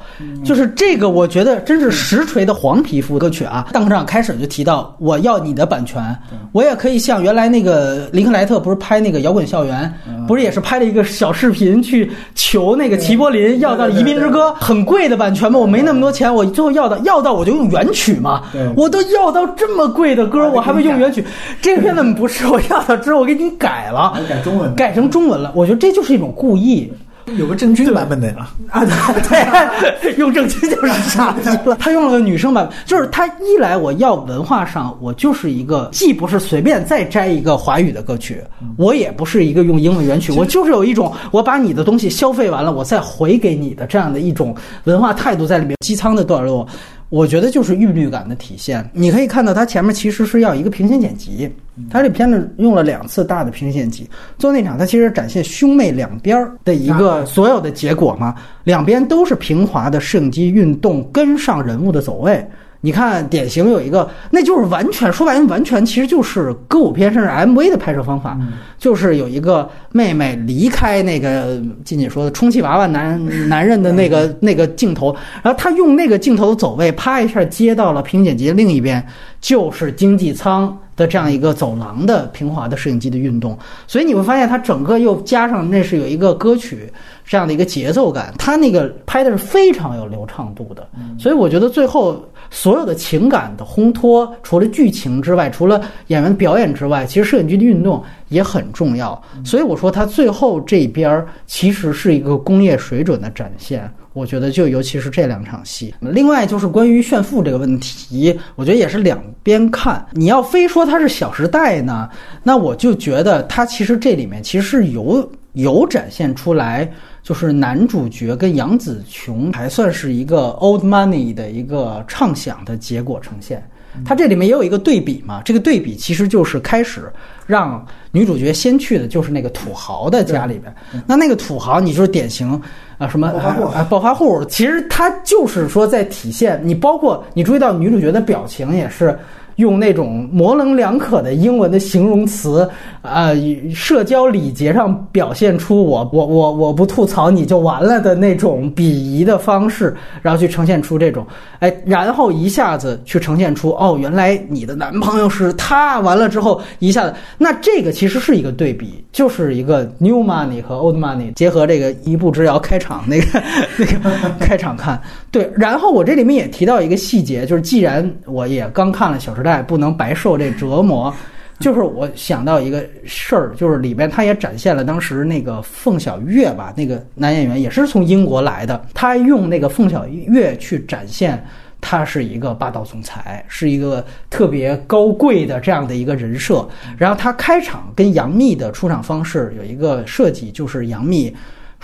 就是这个我觉得真是实锤的黄皮肤歌曲啊。当场开始就提到我要你的版权，我也可以像原来那个林克莱特不是拍那个摇滚校园，不是也是拍了一个小视频去求那个齐柏林要到《移民之歌》很贵的版权吗？我没那么多钱，我最后要到要到我就用原曲嘛对，我都要到这么贵的歌，我还会用原曲。这个片子不是我要到之后我给你改了，改中文改成中文了，我觉得这就是一种故意。有个郑钧版本的呀，啊，对，用郑钧就是傻逼了。他用了个女生版，就是他一来我要文化上，我就是一个既不是随便再摘一个华语的歌曲，我也不是一个用英文原曲，我就是有一种我把你的东西消费完了，我再回给你的这样的一种文化态度在里面。机舱的段落。我觉得就是韵律感的体现。你可以看到，它前面其实是要一个平行剪辑，它这片子用了两次大的平行剪辑。做那场，它其实展现兄妹两边儿的一个所有的结果嘛，两边都是平滑的摄影机运动，跟上人物的走位。你看，典型有一个，那就是完全说白了，完全其实就是歌舞片甚至 MV 的拍摄方法，就是有一个妹妹离开那个静姐说的充气娃娃男男人的那个那个镜头，然后他用那个镜头走位，啪一下接到了平剪辑的另一边，就是经济舱的这样一个走廊的平滑的摄影机的运动，所以你会发现它整个又加上那是有一个歌曲这样的一个节奏感，它那个拍的是非常有流畅度的，所以我觉得最后。所有的情感的烘托，除了剧情之外，除了演员表演之外，其实摄影机的运动也很重要。所以我说，它最后这边儿其实是一个工业水准的展现。我觉得，就尤其是这两场戏。另外就是关于炫富这个问题，我觉得也是两边看。你要非说它是《小时代》呢，那我就觉得它其实这里面其实是有有展现出来。就是男主角跟杨紫琼还算是一个 old money 的一个畅想的结果呈现。它这里面也有一个对比嘛，这个对比其实就是开始让女主角先去的就是那个土豪的家里边。那那个土豪，你就是典型啊什么暴发户啊暴发户，其实他就是说在体现你，包括你注意到女主角的表情也是。用那种模棱两可的英文的形容词，啊，社交礼节上表现出我我我我不吐槽你就完了的那种鄙夷的方式，然后去呈现出这种，哎，然后一下子去呈现出哦，原来你的男朋友是他，完了之后一下子，那这个其实是一个对比，就是一个 new money 和 old money 结合这个一步之遥开场那个 那个开场看，对，然后我这里面也提到一个细节，就是既然我也刚看了《小时代》。不能白受这折磨，就是我想到一个事儿，就是里边他也展现了当时那个凤小岳吧，那个男演员也是从英国来的，他用那个凤小岳去展现他是一个霸道总裁，是一个特别高贵的这样的一个人设。然后他开场跟杨幂的出场方式有一个设计，就是杨幂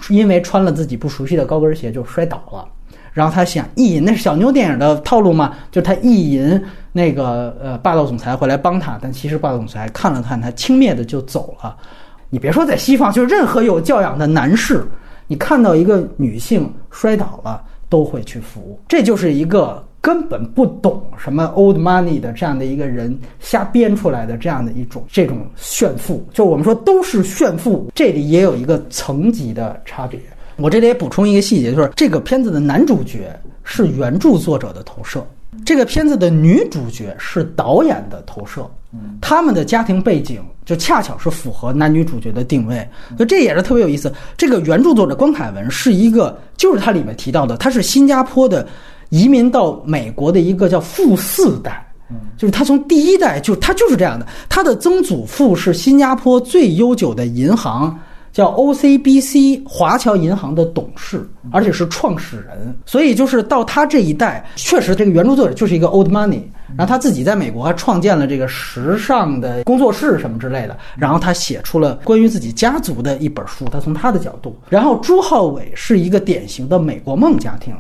因为穿了自己不熟悉的高跟鞋就摔倒了。然后他想意淫，那是小妞电影的套路嘛？就他意淫那个呃霸道总裁回来帮他，但其实霸道总裁看了看他，轻蔑的就走了。你别说在西方，就是任何有教养的男士，你看到一个女性摔倒了都会去扶。这就是一个根本不懂什么 old money 的这样的一个人瞎编出来的这样的一种这种炫富。就我们说都是炫富，这里也有一个层级的差别。我这里也补充一个细节，就是这个片子的男主角是原著作者的投射，这个片子的女主角是导演的投射，他们的家庭背景就恰巧是符合男女主角的定位，所以这也是特别有意思。这个原著作者关凯文是一个，就是他里面提到的，他是新加坡的移民到美国的一个叫富四代，就是他从第一代就他就是这样的，他的曾祖父是新加坡最悠久的银行。叫 OCBC 华侨银行的董事，而且是创始人，所以就是到他这一代，确实这个原著作者就是一个 old money，然后他自己在美国还创建了这个时尚的工作室什么之类的，然后他写出了关于自己家族的一本书，他从他的角度，然后朱浩伟是一个典型的美国梦家庭。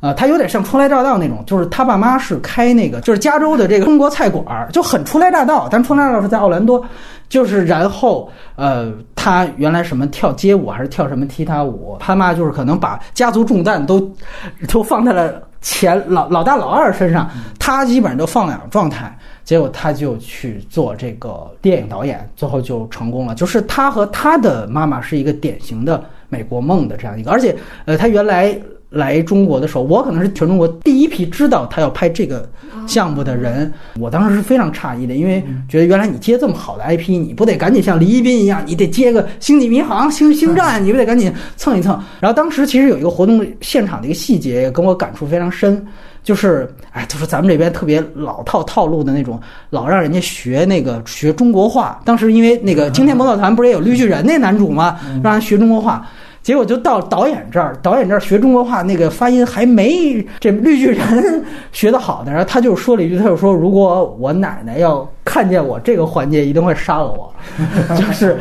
啊，他有点像初来乍到那种，就是他爸妈是开那个，就是加州的这个中国菜馆儿，就很初来乍到。但初来乍到是在奥兰多，就是然后呃，他原来什么跳街舞还是跳什么踢踏舞，他妈就是可能把家族重担都 都放在了前老老大老二身上，他基本上都放养状态，结果他就去做这个电影导演，最后就成功了。就是他和他的妈妈是一个典型的。美国梦的这样一个，而且呃，他原来。来中国的时候，我可能是全中国第一批知道他要拍这个项目的人。我当时是非常诧异的，因为觉得原来你接这么好的 IP，你不得赶紧像李一斌一样，你得接个《星际迷航》《星星战》，你不得赶紧蹭一蹭。然后当时其实有一个活动现场的一个细节，跟我感触非常深，就是哎，就是咱们这边特别老套套路的那种，老让人家学那个学中国话。当时因为那个《惊天魔盗团》不是也有绿巨人那男主吗？让人学中国话。结果就到导演这儿，导演这儿学中国话，那个发音还没这绿巨人学的好的。然后他就说了一句，他就说：“如果我奶奶要看见我这个环节，一定会杀了我。”就是，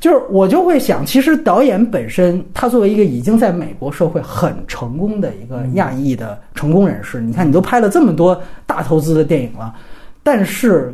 就是我就会想，其实导演本身，他作为一个已经在美国社会很成功的一个亚裔的成功人士，你看你都拍了这么多大投资的电影了，但是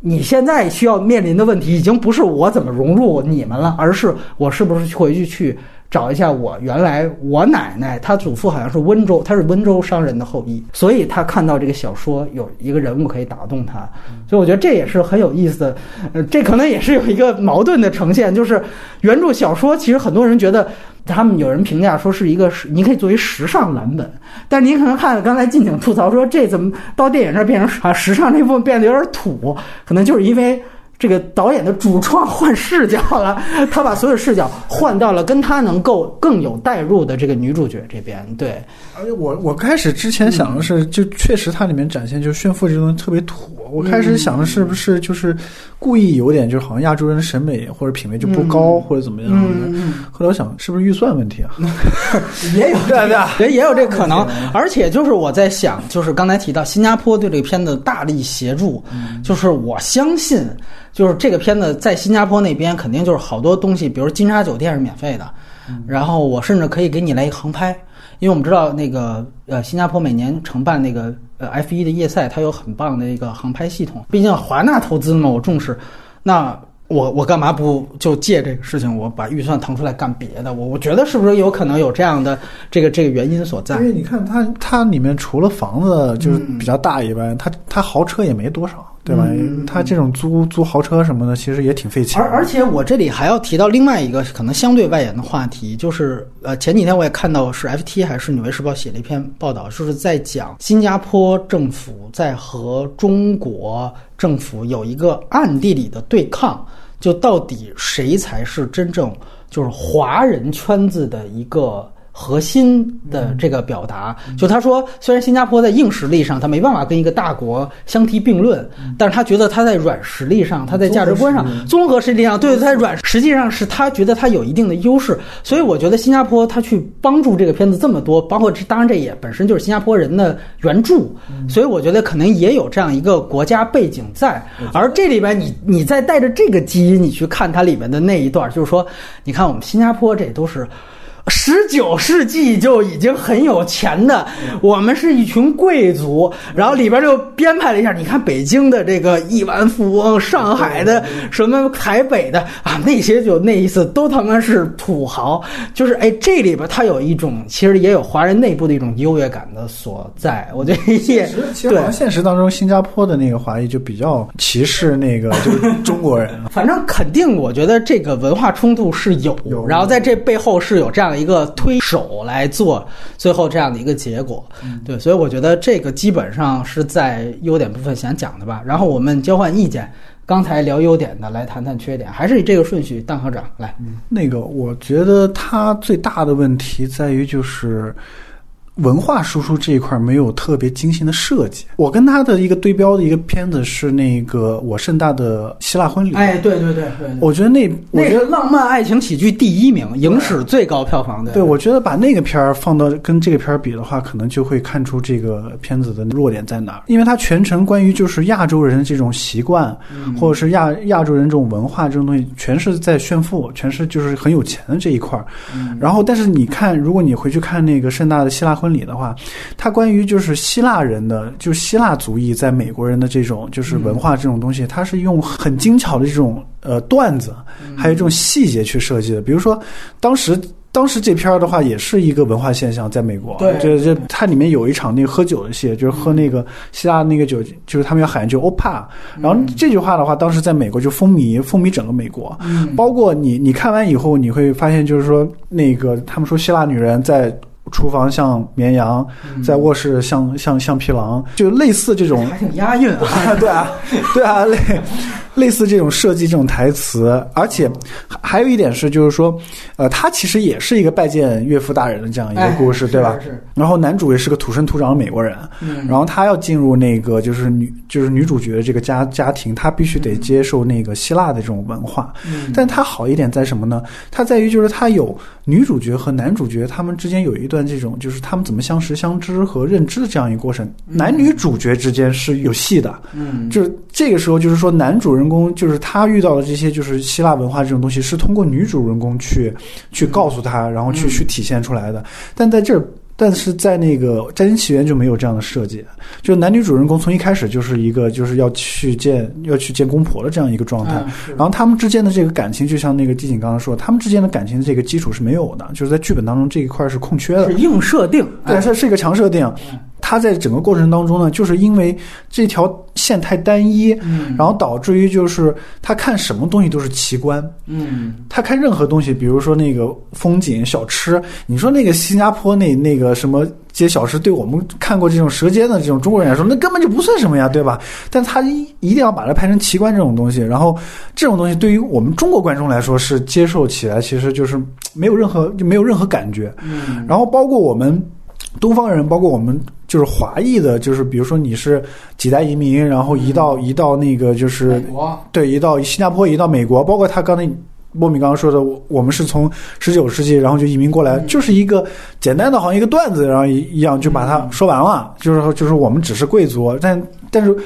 你现在需要面临的问题，已经不是我怎么融入你们了，而是我是不是回去去。找一下我原来我奶奶，她祖父好像是温州，他是温州商人的后裔，所以他看到这个小说有一个人物可以打动他，所以我觉得这也是很有意思的。呃，这可能也是有一个矛盾的呈现，就是原著小说其实很多人觉得，他们有人评价说是一个，你可以作为时尚蓝本，但是你可能看刚才近景吐槽说这怎么到电影这变成啊时尚这部分变得有点土，可能就是因为。这个导演的主创换视角了，他把所有视角换到了跟他能够更有代入的这个女主角这边。对，而且我我开始之前想的是，就确实它里面展现就炫富这东西特别土。我开始想的是不是就是故意有点，就好像亚洲人的审美或者品味就不高或者怎么样的。后来我想，是不是预算问题啊？也有 对对，也也有这可能。而且就是我在想，就是刚才提到新加坡对这个片子大力协助，就是我相信。就是这个片子在新加坡那边肯定就是好多东西，比如金沙酒店是免费的，然后我甚至可以给你来一个航拍，因为我们知道那个呃新加坡每年承办那个呃 F 一的夜赛，它有很棒的一个航拍系统。毕竟华纳投资嘛，我重视。那我我干嘛不就借这个事情，我把预算腾出来干别的？我我觉得是不是有可能有这样的这个这个原因所在？因为你看它它里面除了房子就是比较大以外，它它豪车也没多少。对吧？它这种租租豪车什么的，其实也挺费钱。而而且我这里还要提到另外一个可能相对外延的话题，就是呃前几天我也看到是 FT 还是《纽约时报》写了一篇报道，就是在讲新加坡政府在和中国政府有一个暗地里的对抗，就到底谁才是真正就是华人圈子的一个。核心的这个表达，就他说，虽然新加坡在硬实力上他没办法跟一个大国相提并论，但是他觉得他在软实力上，他在价值观上，综合实力上，对，他软实际上是他觉得他有一定的优势。所以我觉得新加坡他去帮助这个片子这么多，包括这当然这也本身就是新加坡人的援助，所以我觉得可能也有这样一个国家背景在。而这里边你你再带着这个基因，你去看它里面的那一段，就是说，你看我们新加坡这都是。十九世纪就已经很有钱的，我们是一群贵族，然后里边就编排了一下，你看北京的这个亿万富翁，上海的什么台北的啊，那些就那意思都他妈是土豪，就是哎，这里边它有一种其实也有华人内部的一种优越感的所在，我觉得也对。现实当中，新加坡的那个华裔就比较歧视那个 就是中国人，反正肯定我觉得这个文化冲突是有，然后在这背后是有这样。一个推手来做最后这样的一个结果，对，所以我觉得这个基本上是在优点部分想讲的吧。然后我们交换意见，刚才聊优点的，来谈谈缺点，还是以这个顺序。蛋科长来，那个我觉得他最大的问题在于就是。文化输出这一块没有特别精心的设计。我跟他的一个对标的一个片子是那个我盛大的希腊婚礼。哎，对对对对，我觉得那我觉得浪漫爱情喜剧第一名，影史最高票房的。对，我觉得把那个片儿放到跟这个片儿比的话，可能就会看出这个片子的弱点在哪儿。因为它全程关于就是亚洲人这种习惯，或者是亚亚洲人这种文化这种东西，全是在炫富，全是就是很有钱的这一块儿。然后，但是你看，如果你回去看那个盛大的希腊婚。里的话，他关于就是希腊人的，就希腊族裔在美国人的这种就是文化这种东西，他是用很精巧的这种呃段子，还有这种细节去设计的。比如说，当时当时这片儿的话也是一个文化现象，在美国，对这这它里面有一场那个喝酒的戏，就是喝那个希腊那个酒，就是他们要喊就 OPA，然后这句话的话，当时在美国就风靡风靡整个美国，包括你你看完以后，你会发现就是说那个他们说希腊女人在。厨房像绵羊，在卧室像像像匹狼，就类似这种还挺押韵啊。对啊，对啊，类类似这种设计这种台词，而且还还有一点是，就是说，呃，他其实也是一个拜见岳父大人的这样一个故事，哎对吧？然后男主也是个土生土长的美国人，嗯然后他要进入那个就是女就是女主角的这个家家庭，他必须得接受那个希腊的这种文化。嗯但他好一点在什么呢？他在于就是他有女主角和男主角他们之间有一段这种就是他们怎么相识相知和认知的这样一个过程。男女主角之间是有戏的，嗯，就是这个时候，就是说男主人公就是他遇到的这些就是希腊文化这种东西，是通过女主人公去去告诉他，然后去去体现出来的。但在这儿。但是在那个《摘金奇缘》就没有这样的设计，就男女主人公从一开始就是一个就是要去见要去见公婆的这样一个状态，嗯然后他们之间的这个感情，就像那个季景刚刚说，他们之间的感情这个基础是没有的，就是在剧本当中这一块是空缺的是。硬设定，对，哎它是一个强设定。它在整个过程当中呢，就是因为这条线太单一，嗯。然后导致于就是他看什么东西都是奇观，嗯。他看任何东西，比如说那个风景、小吃，你说那个新加坡那那个什么街小吃，对我们看过这种舌尖的这种中国人来说，那根本就不算什么呀，对吧？但他一一定要把它拍成奇观这种东西，然后这种东西对于我们中国观众来说是接受起来其实就是没有任何就没有任何感觉，嗯。然后包括我们东方人，包括我们就是华裔的，就是比如说你是几代移民，然后移到移到那个就是对，移到新加坡，移到美国，包括他刚才莫米刚刚说的，我我们是从十九世纪然后就移民过来，就是一个简单的好像一个段子，然后一一样就把它说完了，就是说就是我们只是贵族，但但是。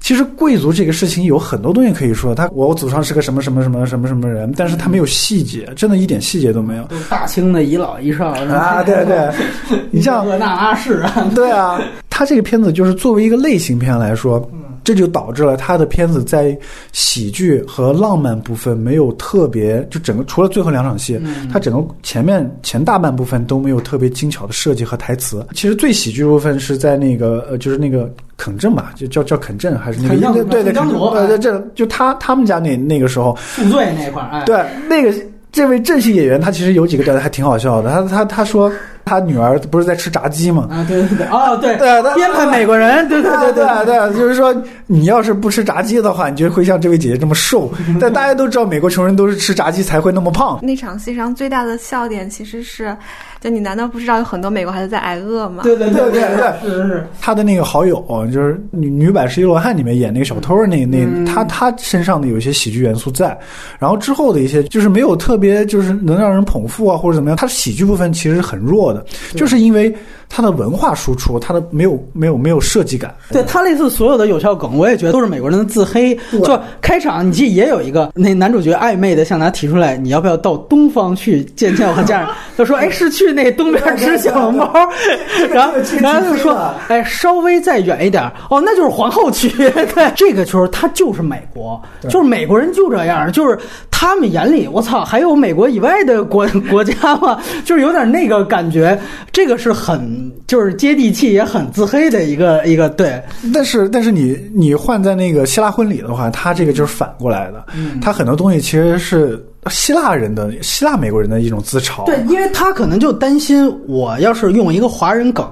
其实贵族这个事情有很多东西可以说，他我祖上是个什么什么什么什么什么人，但是他没有细节，真的一点细节都没有大清的遗老遗少啊！对对，你像厄那阿氏啊，对啊，他这个片子就是作为一个类型片来说，这就导致了他的片子在喜剧和浪漫部分没有特别，就整个除了最后两场戏，他整个前面前大半部分都没有特别精巧的设计和台词。其实最喜剧部分是在那个呃，就是那个肯镇吧，就叫叫肯镇还是那个对对肯镇肯正呃，这就他他们家那那个时候，宿醉那块儿，哎，对，那个这位正戏演员，他其实有几个段子还挺好笑的。他他他说他女儿不是在吃炸鸡吗？啊，对对对，哦，对，对他编排美国人，对对对对啊对啊，就是说你要是不吃炸鸡的话，你就会像这位姐姐这么瘦。但大家都知道，美国穷人都是吃炸鸡才会那么胖。那场戏上最大的笑点其实是，就你难道不知道有很多美国孩子在挨饿吗？对对对对对 是是是，他的那个好友就是女女版《十一罗汉》里面演那个小偷，那那他他身上的有一些喜剧元素在，然后之后的一些就是没有特别就是能让人捧腹啊或者怎么样，他喜剧部分其实是很弱的，就是因为他的文化输出，他的没有没有没有设计感。对他类似所有的有效梗，我也觉得都是美国人的自黑。就开场，你记得也有一个那男主角暧昧的向他提出来，你要不要到东方去见见我和家人？他说：“哎，是去那东边吃小笼包。”然后然后就说：“哎，稍微再远一点，哦，那就是皇后区。”对，这个时候他就是美国，就是美国人就这样，就是他们眼里，我操，还有美国以外的国 国家吗？就是有点那个感觉。这个是很就是接地气，也很自黑的一个一个对。但是，但是你你换在那个希腊婚礼的话，他这个就是反过来的，他很多东西其实是希腊人的希腊美国人的一种自嘲。对，因为他可能就担心，我要是用一个华人梗，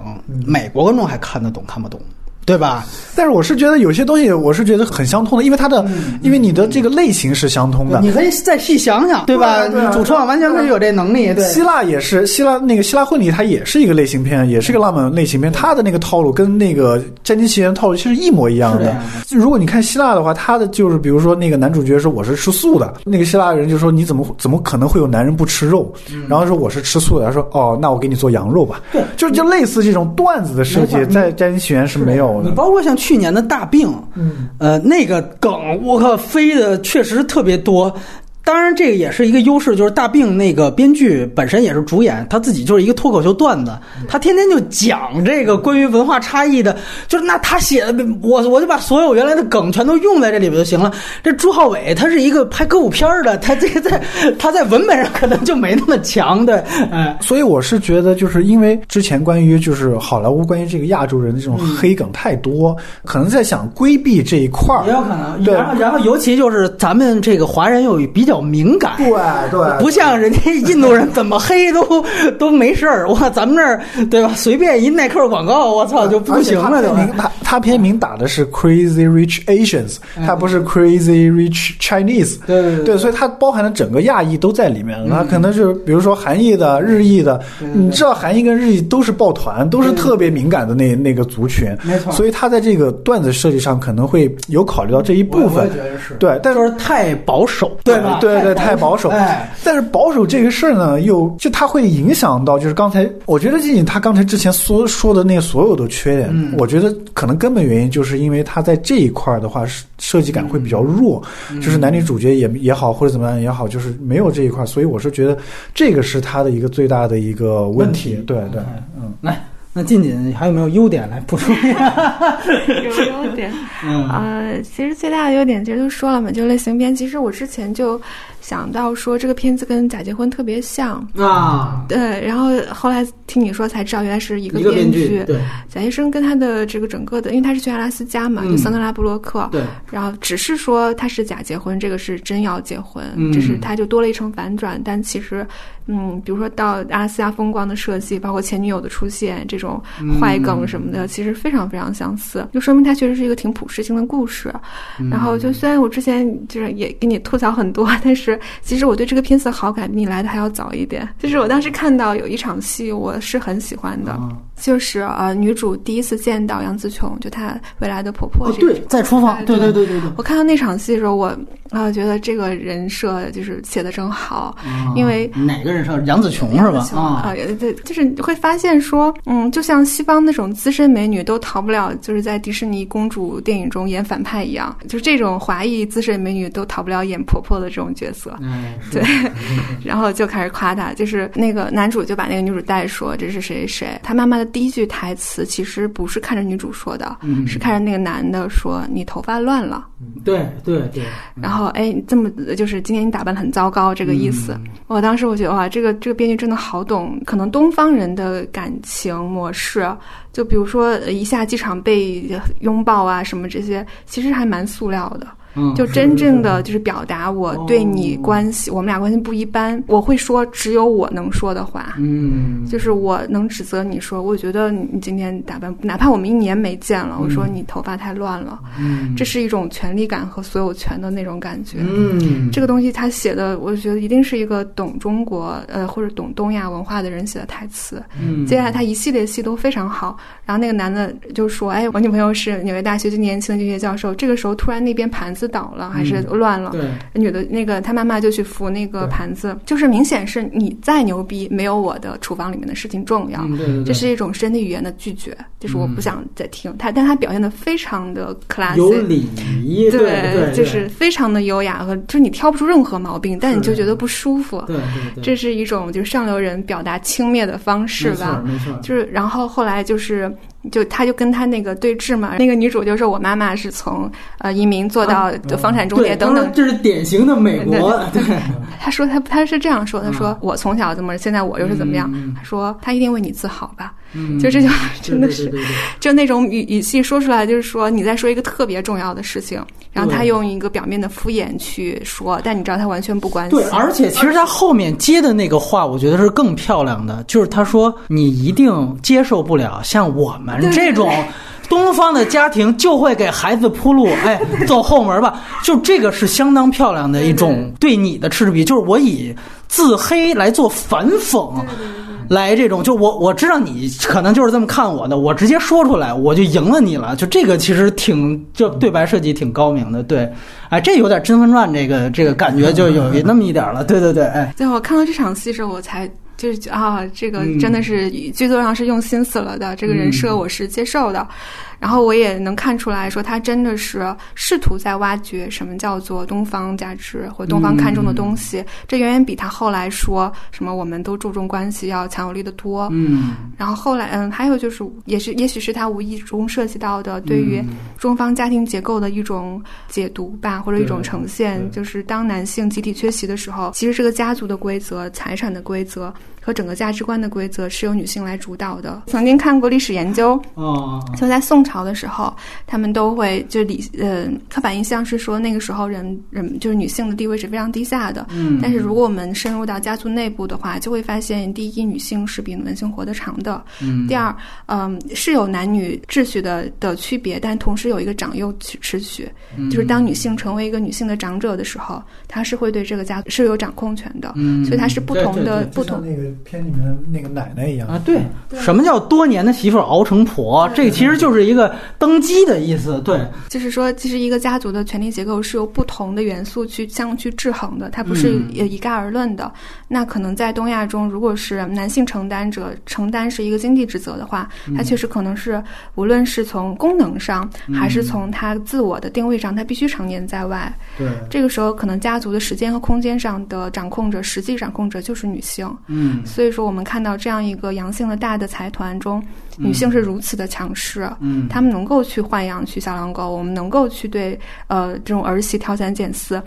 美国观众还看得懂看不懂，对吧？但是我是觉得有些东西我是觉得很相通的，因为它的，因为你的这个类型是相通的。你可以再细想想，对吧？对啊对啊你主创完全可以有这能力，对。希腊也是希腊那个希腊婚礼，它也是一个类型片，也是个浪漫类型片。它的那个套路跟那个《战机奇缘》套路其实一模一样的就。如果你看希腊的话，它的就是比如说那个男主角说我是吃素的，那个希腊人就说你怎么怎么可能会有男人不吃肉？然后说我是吃素的，他说哦，那我给你做羊肉吧。对就就类似这种段子的设计在《战机奇缘》是没有的。你包括像去年的大病，嗯，呃，那个梗我靠飞的确实特别多。当然这个也是一个优势，就是大病那个编剧本身也是主演，他自己就是一个脱口秀段子，他天天就讲这个关于文化差异的，就是那他写的，我我就把所有原来的梗全都用在这里边就行了。这朱浩伟他是一个拍歌舞片儿的，他这个在他在文本上可能就没那么强，对，哎，所以我是觉得，就是因为之前关于就是好莱坞关于这个亚洲人的这种黑梗太多，可能在想规避这一块儿也。有可能。对然后然后尤其就是咱们这个华人又比较敏感，对对，不像人家印度人怎么黑都 都没事儿，哇，咱们这儿对吧？随便一耐克广告，我操就不行了，对吧？而且他他他片名打的是 Crazy Rich Asians，他不是 Crazy Rich Chinese。对对对，所以它包含了整个亚裔都在里面。它可能是比如说韩裔的、日裔的，你知道韩裔跟日裔都是抱团，都是特别敏感的那那个族群。没错所以他在这个段子设计上可能会有考虑到这一部分。对，但就是太保守，对吧？对对，太保守。哎，但是保守这个事儿呢，又就它会影响到，就是刚才我觉得仅仅他刚才之前所说的那所有的缺点，嗯我觉得可能根本原因就是因为他在这一块儿的话，是设计感会比较弱，嗯就是男女主角也也好，或者怎么样也好，就是没有这一块儿，所以我是觉得这个是他的一个最大的一个问题。对对，嗯。来，那近景还有没有优点来补充一下？有优点，嗯呃，其实最大的优点其实都说了嘛，就类型片。其实我之前就想到说这个片子跟《假结婚》特别像，啊，对，然后后来听你说才知道原来是一个编剧。对。贾医生跟他的这个整个的，因为他是去阿拉斯加嘛，嗯。就桑德拉布洛克，对，然后只是说他是假结婚，这个是真要结婚，嗯。只是他就多了一层反转。但其实，嗯，比如说到阿拉斯加风光的设计，包括前女友的出现，这种坏梗什么的，其实非常非常相似，就说明它确实是一个挺普世性的故事。然后就虽然我之前就是也给你吐槽很多，但是其实我对这个片子的好感比你来的还要早一点。就是我当时看到有一场戏，我是很喜欢的，就是呃女主第一次见到杨紫琼，就她未来的婆婆哦对，在厨房，对对对对对，我看到那场戏的时候，我啊、觉得这个人设就是写的真好，因为哪个人设杨紫琼是吧？啊，啊，对，就是会发现说，嗯，就像西方那种资深美女都逃不了，就是在迪士尼公主电影中演反派一样，就是这种华裔资深美女都逃不了演婆婆的这种角色。对，然后就开始夸她，就是那个男主就把那个女主带说这是谁谁，她妈妈的第一句台词其实不是看着女主说的，嗯是看着那个男的说你头发乱了。对对对，然后哎，这么就是今天你打扮得很糟糕这个意思。我当时我觉得哇，这个这个编剧真的好懂，可能东方人的感情模式，就比如说呃一下机场被拥抱啊什么这些，其实还蛮塑料的。嗯，就真正的就是表达我对你关系，我们俩关系不一般，我会说只有我能说的话。嗯，就是我能指责你说，我觉得你今天打扮，哪怕我们一年没见了，我说你头发太乱了，嗯这是一种权利感和所有权的那种感觉。嗯，这个东西他写的，我觉得一定是一个懂中国呃或者懂东亚文化的人写的台词。嗯接下来他一系列戏都非常好，然后那个男的就说：“哎，我女朋友是纽约大学最年轻的经济学教授。”这个时候突然那边盘子倒了，还是乱了。对，女的那个她妈妈就去扶那个盘子，就是明显是你再牛逼，没有我的厨房里面的事情重要。嗯对对对，这是一种身体语言的拒绝，就是我不想再听。他，但她表现的非常的 classy，有礼仪，对对，就是非常的优雅和，就是你挑不出任何毛病，但你就觉得不舒服。对对对，这是一种就是上流人表达轻蔑的方式吧。没错，就是，然后后来就是，就他就跟他那个对峙嘛。那个女主就说：“我妈妈是从呃移民做到房产中介等等。这是典型的美国，对，他 说他他是这样说，他说、我从小怎么，现在我又是怎么样？嗯他说他一定为你自豪吧。嗯就这句话真的是就那种语语气说出来，就是说你在说一个特别重要的事情，然后他用一个表面的敷衍去说，但你知道他完全不关心。对，而且其实他后面接的那个话，我觉得是更漂亮的，就是他说你一定接受不了像我们这种。东方的家庭就会给孩子铺路，哎，走后门吧。就这个是相当漂亮的一种对你的嗤之比，就是我以自黑来做反讽，来这种，就我我知道你可能就是这么看我的，我直接说出来，我就赢了你了。就这个其实挺，就对白设计挺高明的，对，哎，这有点《甄嬛传》这个这个感觉就有那么一点了，对对对，哎，对我看到这场戏之后，我才就是啊，这个嗯真的是剧作上是用心思了的，这个人设我是接受的。然后我也能看出来说，他真的是试图在挖掘什么叫做东方价值或东方看重的东西，这远远比他后来说什么我们都注重关系要强有力的多。嗯。然后后来，嗯，还有就是，也是，也许是他无意中涉及到的对于中方家庭结构的一种解读吧，或者一种呈现，就是当男性集体缺席的时候，其实这个家族的规则、财产的规则和整个价值观的规则是由女性来主导的。曾经看过历史研究，哦就在宋朝的时候，他们都会就理呃刻板印象是说那个时候人人就是女性的地位是非常低下的。嗯但是如果我们深入到家族内部的话，就会发现，第一，女性是比男性活得长的；嗯第二，嗯，是有男女秩序的的区别，但同时有一个长幼秩序，嗯就是当女性成为一个女性的长者的时候，她是会对这个家是有掌控权的，嗯所以她是不同的不同那个片里面的那个奶奶一样啊，对，什么叫多年的媳妇熬成婆？这其实就是一个登基的意思。对，就是说，其实一个家族的权力结构是由不同的元素去相去制衡的，它不是嗯呃一概而论的。那可能在东亚中，如果是男性承担者承担是一个经济职责的话，嗯他确实可能是无论是从功能上，还是从他自我的定位上，他必须常年在外。对，这个时候，可能家族的时间和空间上的掌控者，实际掌控者就是女性。嗯所以说，我们看到这样一个阳性的大的财团中，女性是如此的强势。嗯他们能够去豢养去小狼狗，我们能够去对呃这种儿媳挑三拣四，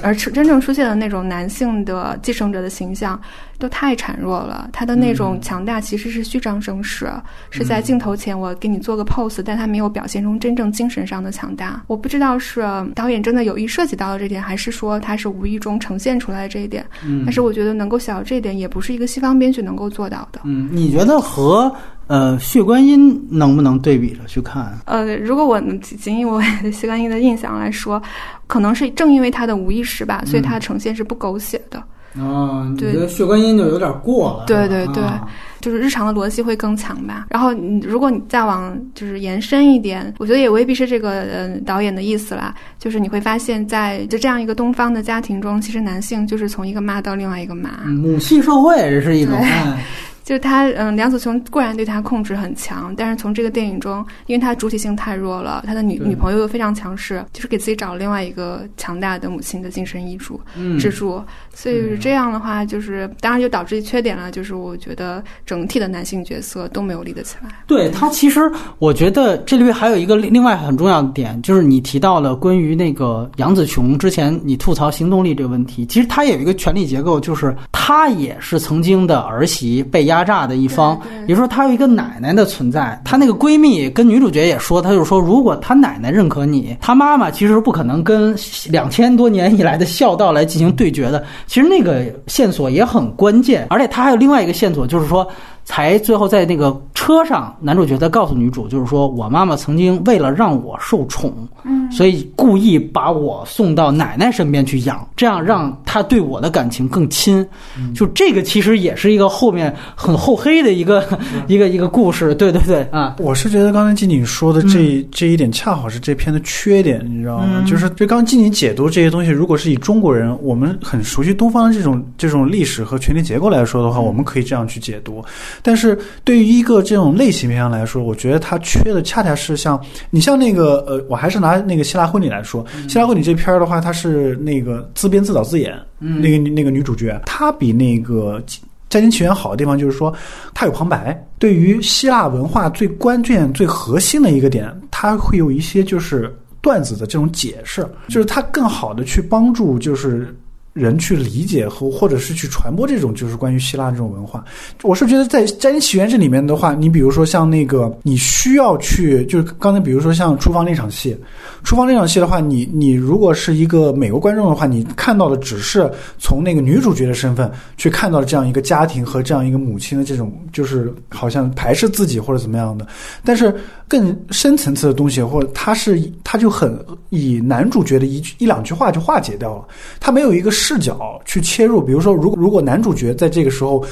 而出真正出现的那种男性的继承者的形象都太孱弱了，他的那种强大其实是虚张声势，是在镜头前我给你做个 pose，但他没有表现出真正精神上的强大。我不知道是导演真的有意涉及到了这点，还是说他是无意中呈现出来的这一点。嗯但是我觉得能够想到这一点，也不是一个西方编剧能够做到的。嗯，你觉得和呃血观音能不能对比着去看？呃，如果我能仅以我对谢观音的印象来说，可能是正因为他的无意识吧，所以他的呈现是不狗血的。哦，你对觉得血观音就有点过了？对对对啊就是日常的逻辑会更强吧。然后你如果你再往就是延伸一点，我觉得也未必是这个呃导演的意思啦。就是你会发现在就这样一个东方的家庭中，其实男性就是从一个妈到另外一个妈。嗯母系社会这是一种。就是他，嗯，梁子琼固然对他控制很强，但是从这个电影中，因为他主体性太弱了，他的女女朋友又非常强势，就是给自己找了另外一个强大的母亲的精神依主、嗯。支柱，所以这样的话，就是当然就导致缺点了，就是我觉得整体的男性角色都没有立得起来。对他，其实我觉得这里面还有一个另另外很重要的点，就是你提到了关于那个杨子琼之前你吐槽行动力这个问题，其实他也有一个权力结构，就是他也是曾经的儿媳被压榨的一方，也就是说她有一个奶奶的存在。她那个闺蜜跟女主角也说，她就说，如果她奶奶认可你，她妈妈其实不可能跟两千多年以来的孝道来进行对决的。其实那个线索也很关键，而且她还有另外一个线索，就是说。才最后在那个车上，男主角在告诉女主，就是说我妈妈曾经为了让我受宠，嗯，所以故意把我送到奶奶身边去养，这样让她对我的感情更亲。就这个其实也是一个后面很厚黑的一个一个一个故事。对对对啊，我是觉得刚才静静说的这、这一点，恰好是这篇的缺点，你知道吗？嗯就是就刚刚静静解读这些东西，如果是以中国人，我们很熟悉东方的这种这种历史和权力结构来说的话，我们可以这样去解读。但是对于一个这种类型片来说，我觉得它缺的恰恰是像你像那个呃，我还是拿那个希腊婚礼来说，希腊婚礼这片儿的话，它是那个自编自导自演，嗯那个那个女主角，她比那个。《家庭起源》好的地方就是说，它有旁白。对于希腊文化最关键、最核心的一个点，它会有一些就是段子的这种解释，就是它更好的去帮助就是人去理解和或者是去传播这种就是关于希腊这种文化。我是觉得在《家庭起源》这里面的话，你比如说像那个你需要去，就是刚才比如说像厨房那场戏，厨房那场戏的话，你你如果是一个美国观众的话，你看到的只是从那个女主角的身份去看到这样一个家庭和这样一个母亲的这种，就是好像排斥自己或者怎么样的。但是更深层次的东西，或者他是他就很以男主角的一句一两句话就化解掉了，他没有一个视角去切入。比如说，如果如果男主角在这个时候。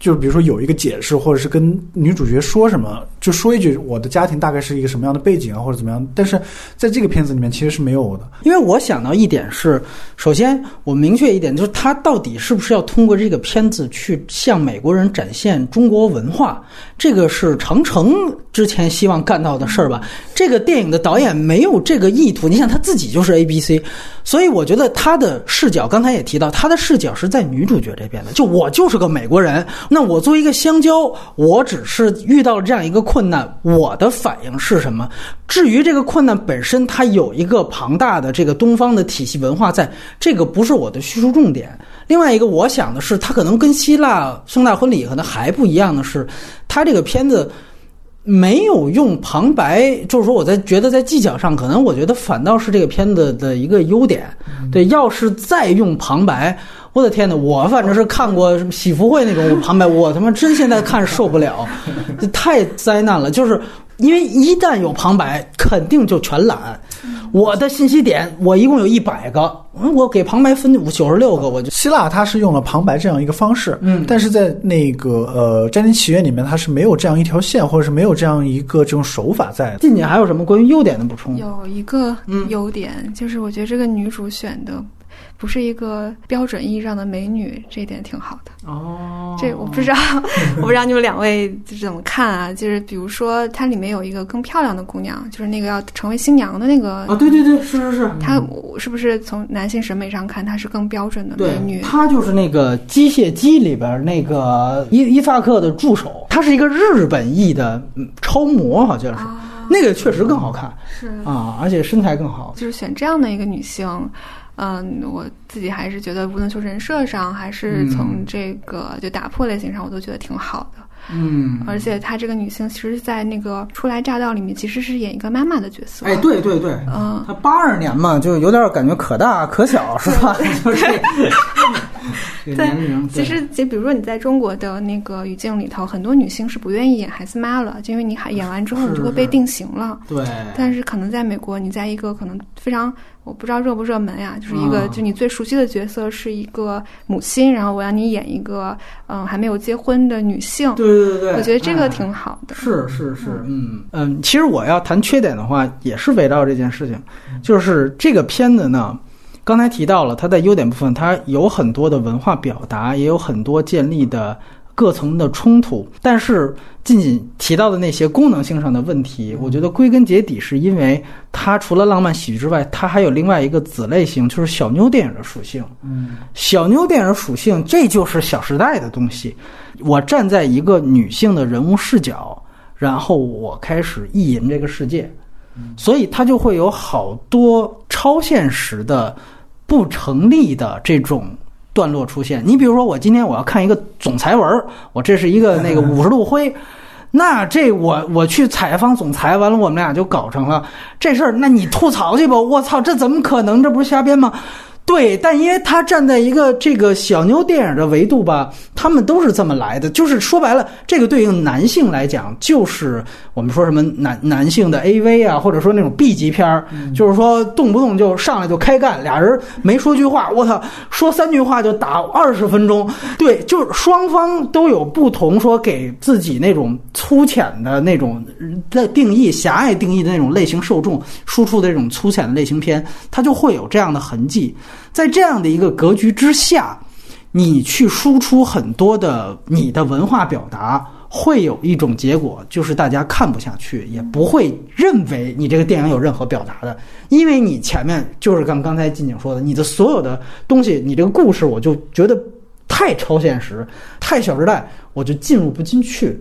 就是比如说有一个解释，或者是跟女主角说什么，就说一句我的家庭大概是一个什么样的背景啊，或者怎么样。但是在这个片子里面其实是没有的。因为我想到一点是，首先我明确一点，就是他到底是不是要通过这个片子去向美国人展现中国文化，这个是长城之前希望干到的事儿吧？这个电影的导演没有这个意图。你想他自己就是 A B C，所以我觉得他的视角，刚才也提到，他的视角是在女主角这边的。就我就是个美国人，那我作为一个香蕉，我只是遇到了这样一个困难，我的反应是什么？至于这个困难本身，它有一个庞大的这个东方的体系文化，在这个不是我的叙述重点。另外一个，我想的是，它可能跟希腊盛大婚礼可能还不一样的是，它这个片子。没有用旁白，就是说我在觉得在技巧上，可能我觉得反倒是这个片子的一个优点。对，要是再用旁白，我的天呐，我反正是看过什么喜福会那种旁白，我他妈真现在看受不了，这 太灾难了。就是因为一旦有旁白，肯定就全揽。我的信息点，我一共有一百个，我给旁白分九十六个，我就希腊它是用了旁白这样一个方式，嗯，但是在那个呃《战争起源》里面，它是没有这样一条线，或者是没有这样一个这种手法在的。近姐还有什么关于优点的补充？有一个优点，就是我觉得这个女主选的。不是一个标准意义上的美女，这一点挺好的。哦，这我不知道，我不知道你们两位怎么看啊？就是比如说，它里面有一个更漂亮的姑娘，就是那个要成为新娘的那个。啊，对对对，是是是。她是不是从男性审美上看，她是更标准的美女？她就是那个机械姬里边那个伊伊萨克的助手，她是一个日本裔的超模，好像是。那个确实更好看，是啊，而且身材更好。就是选这样的一个女性。嗯，我自己还是觉得，无论从人设上，还是从这个就打破类型上，我都觉得挺好的。嗯，而且她这个女性，其实，在那个初来乍到里面，其实是演一个妈妈的角色。哎，对对对，嗯，她八二年嘛，就有点感觉可大可小，是吧？就是。对，其实，就比如说你在中国的那个语境里头，很多女性是不愿意演孩子妈了，就因为你还演完之后，你就会被定型了。对。但是可能在美国，你在一个可能非常，我不知道热不热门呀，就是一个就你最熟悉的角色是一个母亲，然后我让你演一个嗯还没有结婚的女性。对对对。我觉得这个挺好的。是是是，嗯嗯，其实我要谈缺点的话，也是围绕这件事情，就是这个片子呢。刚才提到了它在优点部分，它有很多的文化表达，也有很多建立的各层的冲突。但是仅仅提到的那些功能性上的问题，我觉得归根结底是因为它除了浪漫喜剧之外，它还有另外一个子类型，就是小妞电影的属性。嗯，小妞电影属性，这就是《小时代》的东西。我站在一个女性的人物视角，然后我开始意淫这个世界，所以它就会有好多超现实的。不成立的这种段落出现，你比如说，我今天我要看一个总裁文，我这是一个那个 五十度灰，那这我我去采访总裁，完了我们俩就搞成了这事儿，那你吐槽去吧，我操，这怎么可能？这不是瞎编吗？对，但因为他站在一个这个小妞电影的维度吧，他们都是这么来的。就是说白了，这个对应男性来讲，就是我们说什么男男性的 A V 啊，或者说那种 B 级片儿，就是说动不动就上来就开干，俩人没说句话，我操，说三句话就打二十分钟。对，就是双方都有不同说给自己那种粗浅的那种的定义、狭隘定义的那种类型受众输出的这种粗浅的类型片，它就会有这样的痕迹。在这样的一个格局之下，你去输出很多的你的文化表达，会有一种结果，就是大家看不下去，也不会认为你这个电影有任何表达的，因为你前面就是刚刚才金景说的，你的所有的东西，你这个故事，我就觉得太超现实，太小时代，我就进入不进去。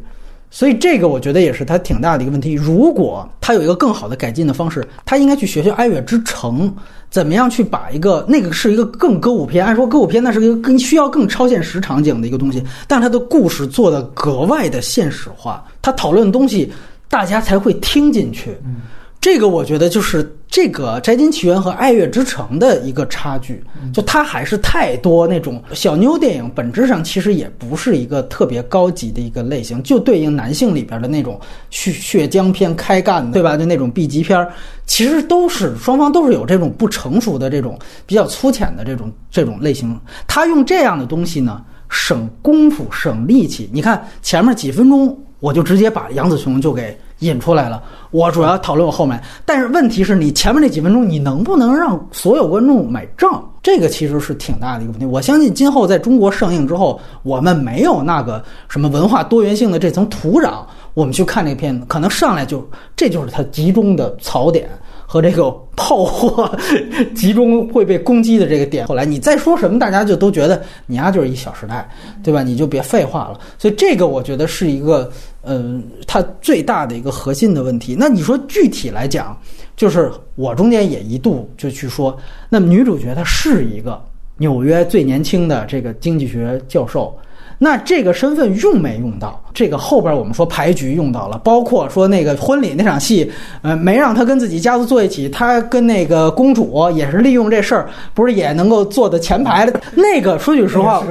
所以这个我觉得也是它挺大的一个问题。如果它有一个更好的改进的方式，它应该去学学《爱乐之城》，怎么样去把一个那个是一个更歌舞片，按说歌舞片那是一个更需要更超现实场景的一个东西，但它的故事做的格外的现实化，它讨论的东西大家才会听进去。这个我觉得就是这个《摘金奇缘》和《爱乐之城》的一个差距，就它还是太多那种小妞电影，本质上其实也不是一个特别高级的一个类型，就对应男性里边的那种血血浆片开干的，对吧？就那种 B 级片儿，其实都是双方都是有这种不成熟的这种比较粗浅的这种这种类型。他用这样的东西呢，省功夫、省力气。你看前面几分钟，我就直接把杨子琼就给引出来了。我主要讨论我后面，但是问题是你前面那几分钟，你能不能让所有观众买账？这个其实是挺大的一个问题。我相信今后在中国上映之后，我们没有那个什么文化多元性的这层土壤，我们去看这个片子，可能上来就这就是它集中的槽点。和这个炮火集中会被攻击的这个点，后来你再说什么，大家就都觉得你丫就是一小时代，对吧？你就别废话了。所以这个我觉得是一个，嗯，它最大的一个核心的问题。那你说具体来讲，就是我中间也一度就去说，那么女主角她是一个纽约最年轻的这个经济学教授。那这个身份用没用到？这个后边我们说牌局用到了，包括说那个婚礼那场戏，呃，没让他跟自己家族坐一起，他跟那个公主也是利用这事儿，不是也能够坐的前排的？那个说句实话，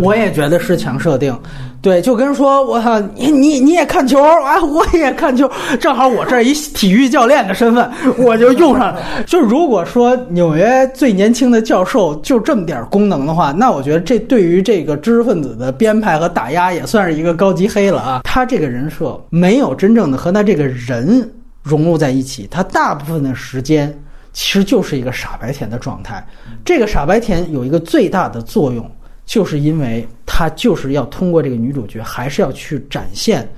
我也觉得是强设定。对，就跟说，我操，你你你也看球啊，我也看球，正好我这一体育教练的身份，我就用上了。就如果说纽约最年轻的教授就这么点功能的话，那我觉得这对于这个知识分子的编排和打压也算是一个高级黑了啊。他这个人设没有真正的和他这个人融入在一起，他大部分的时间其实就是一个傻白甜的状态。这个傻白甜有一个最大的作用。就是因为他就是要通过这个女主角，还是要去展现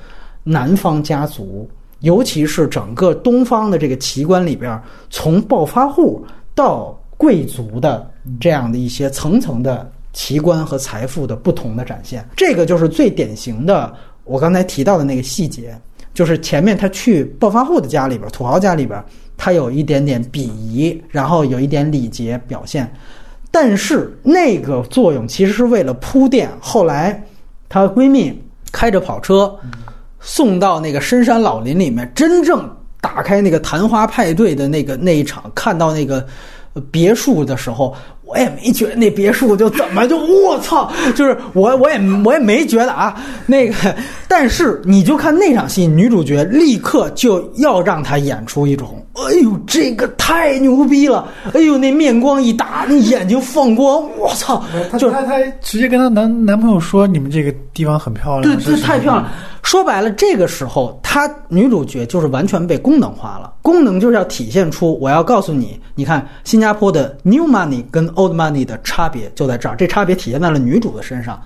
南方家族，尤其是整个东方的这个奇观里边，从暴发户到贵族的这样的一些层层的奇观和财富的不同的展现。这个就是最典型的，我刚才提到的那个细节，就是前面他去暴发户的家里边，土豪家里边，他有一点点鄙夷，然后有一点礼节表现。但是那个作用其实是为了铺垫，后来她闺蜜开着跑车送到那个深山老林里面，真正打开那个昙花派对的那个那一场，看到那个别墅的时候。我也没觉得那别墅就怎么就我操，就是我我也我也没觉得啊，那个，但是你就看那场戏，女主角立刻就要让她演出一种，哎呦这个太牛逼了，哎呦那面光一打，那眼睛放光，我操，就她她直接跟她男男朋友说，你们这个地方很漂亮，对对，太漂亮。说白了，这个时候她女主角就是完全被功能化了，功能就是要体现出我要告诉你，你看新加坡的 New Money 跟 Old Money 的差别就在这儿，这差别体现在了女主的身上。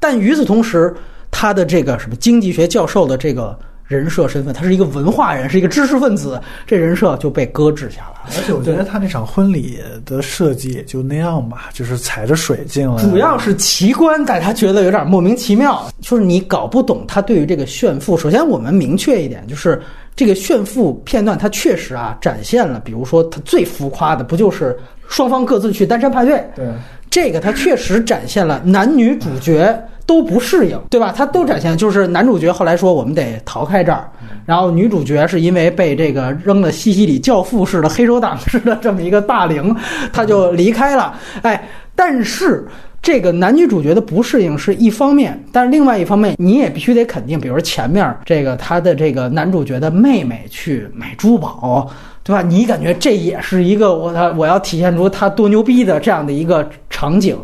但与此同时，她的这个什么经济学教授的这个。人设身份，她是一个文化人，是一个知识分子，这人设就被搁置下来了。而且我觉得他那场婚礼的设计也就那样吧，就是踩着水进了。主要是奇观，大家觉得有点莫名其妙，就是你搞不懂他对于这个炫富。首先，我们明确一点，就是这个炫富片段，它确实啊展现了，比如说它最浮夸的，不就是双方各自去单身派对？对，这个他确实展现了男女主角。都不适应，对吧？他都展现，就是男主角后来说我们得逃开这儿，然后女主角是因为被这个扔了西西里教父式的黑手党式的这么一个霸凌，他就离开了。哎，但是这个男女主角的不适应是一方面，但是另外一方面你也必须得肯定，比如前面这个他的这个男主角的妹妹去买珠宝，对吧？你感觉这也是一个我他我要体现出他多牛逼的这样的一个场景，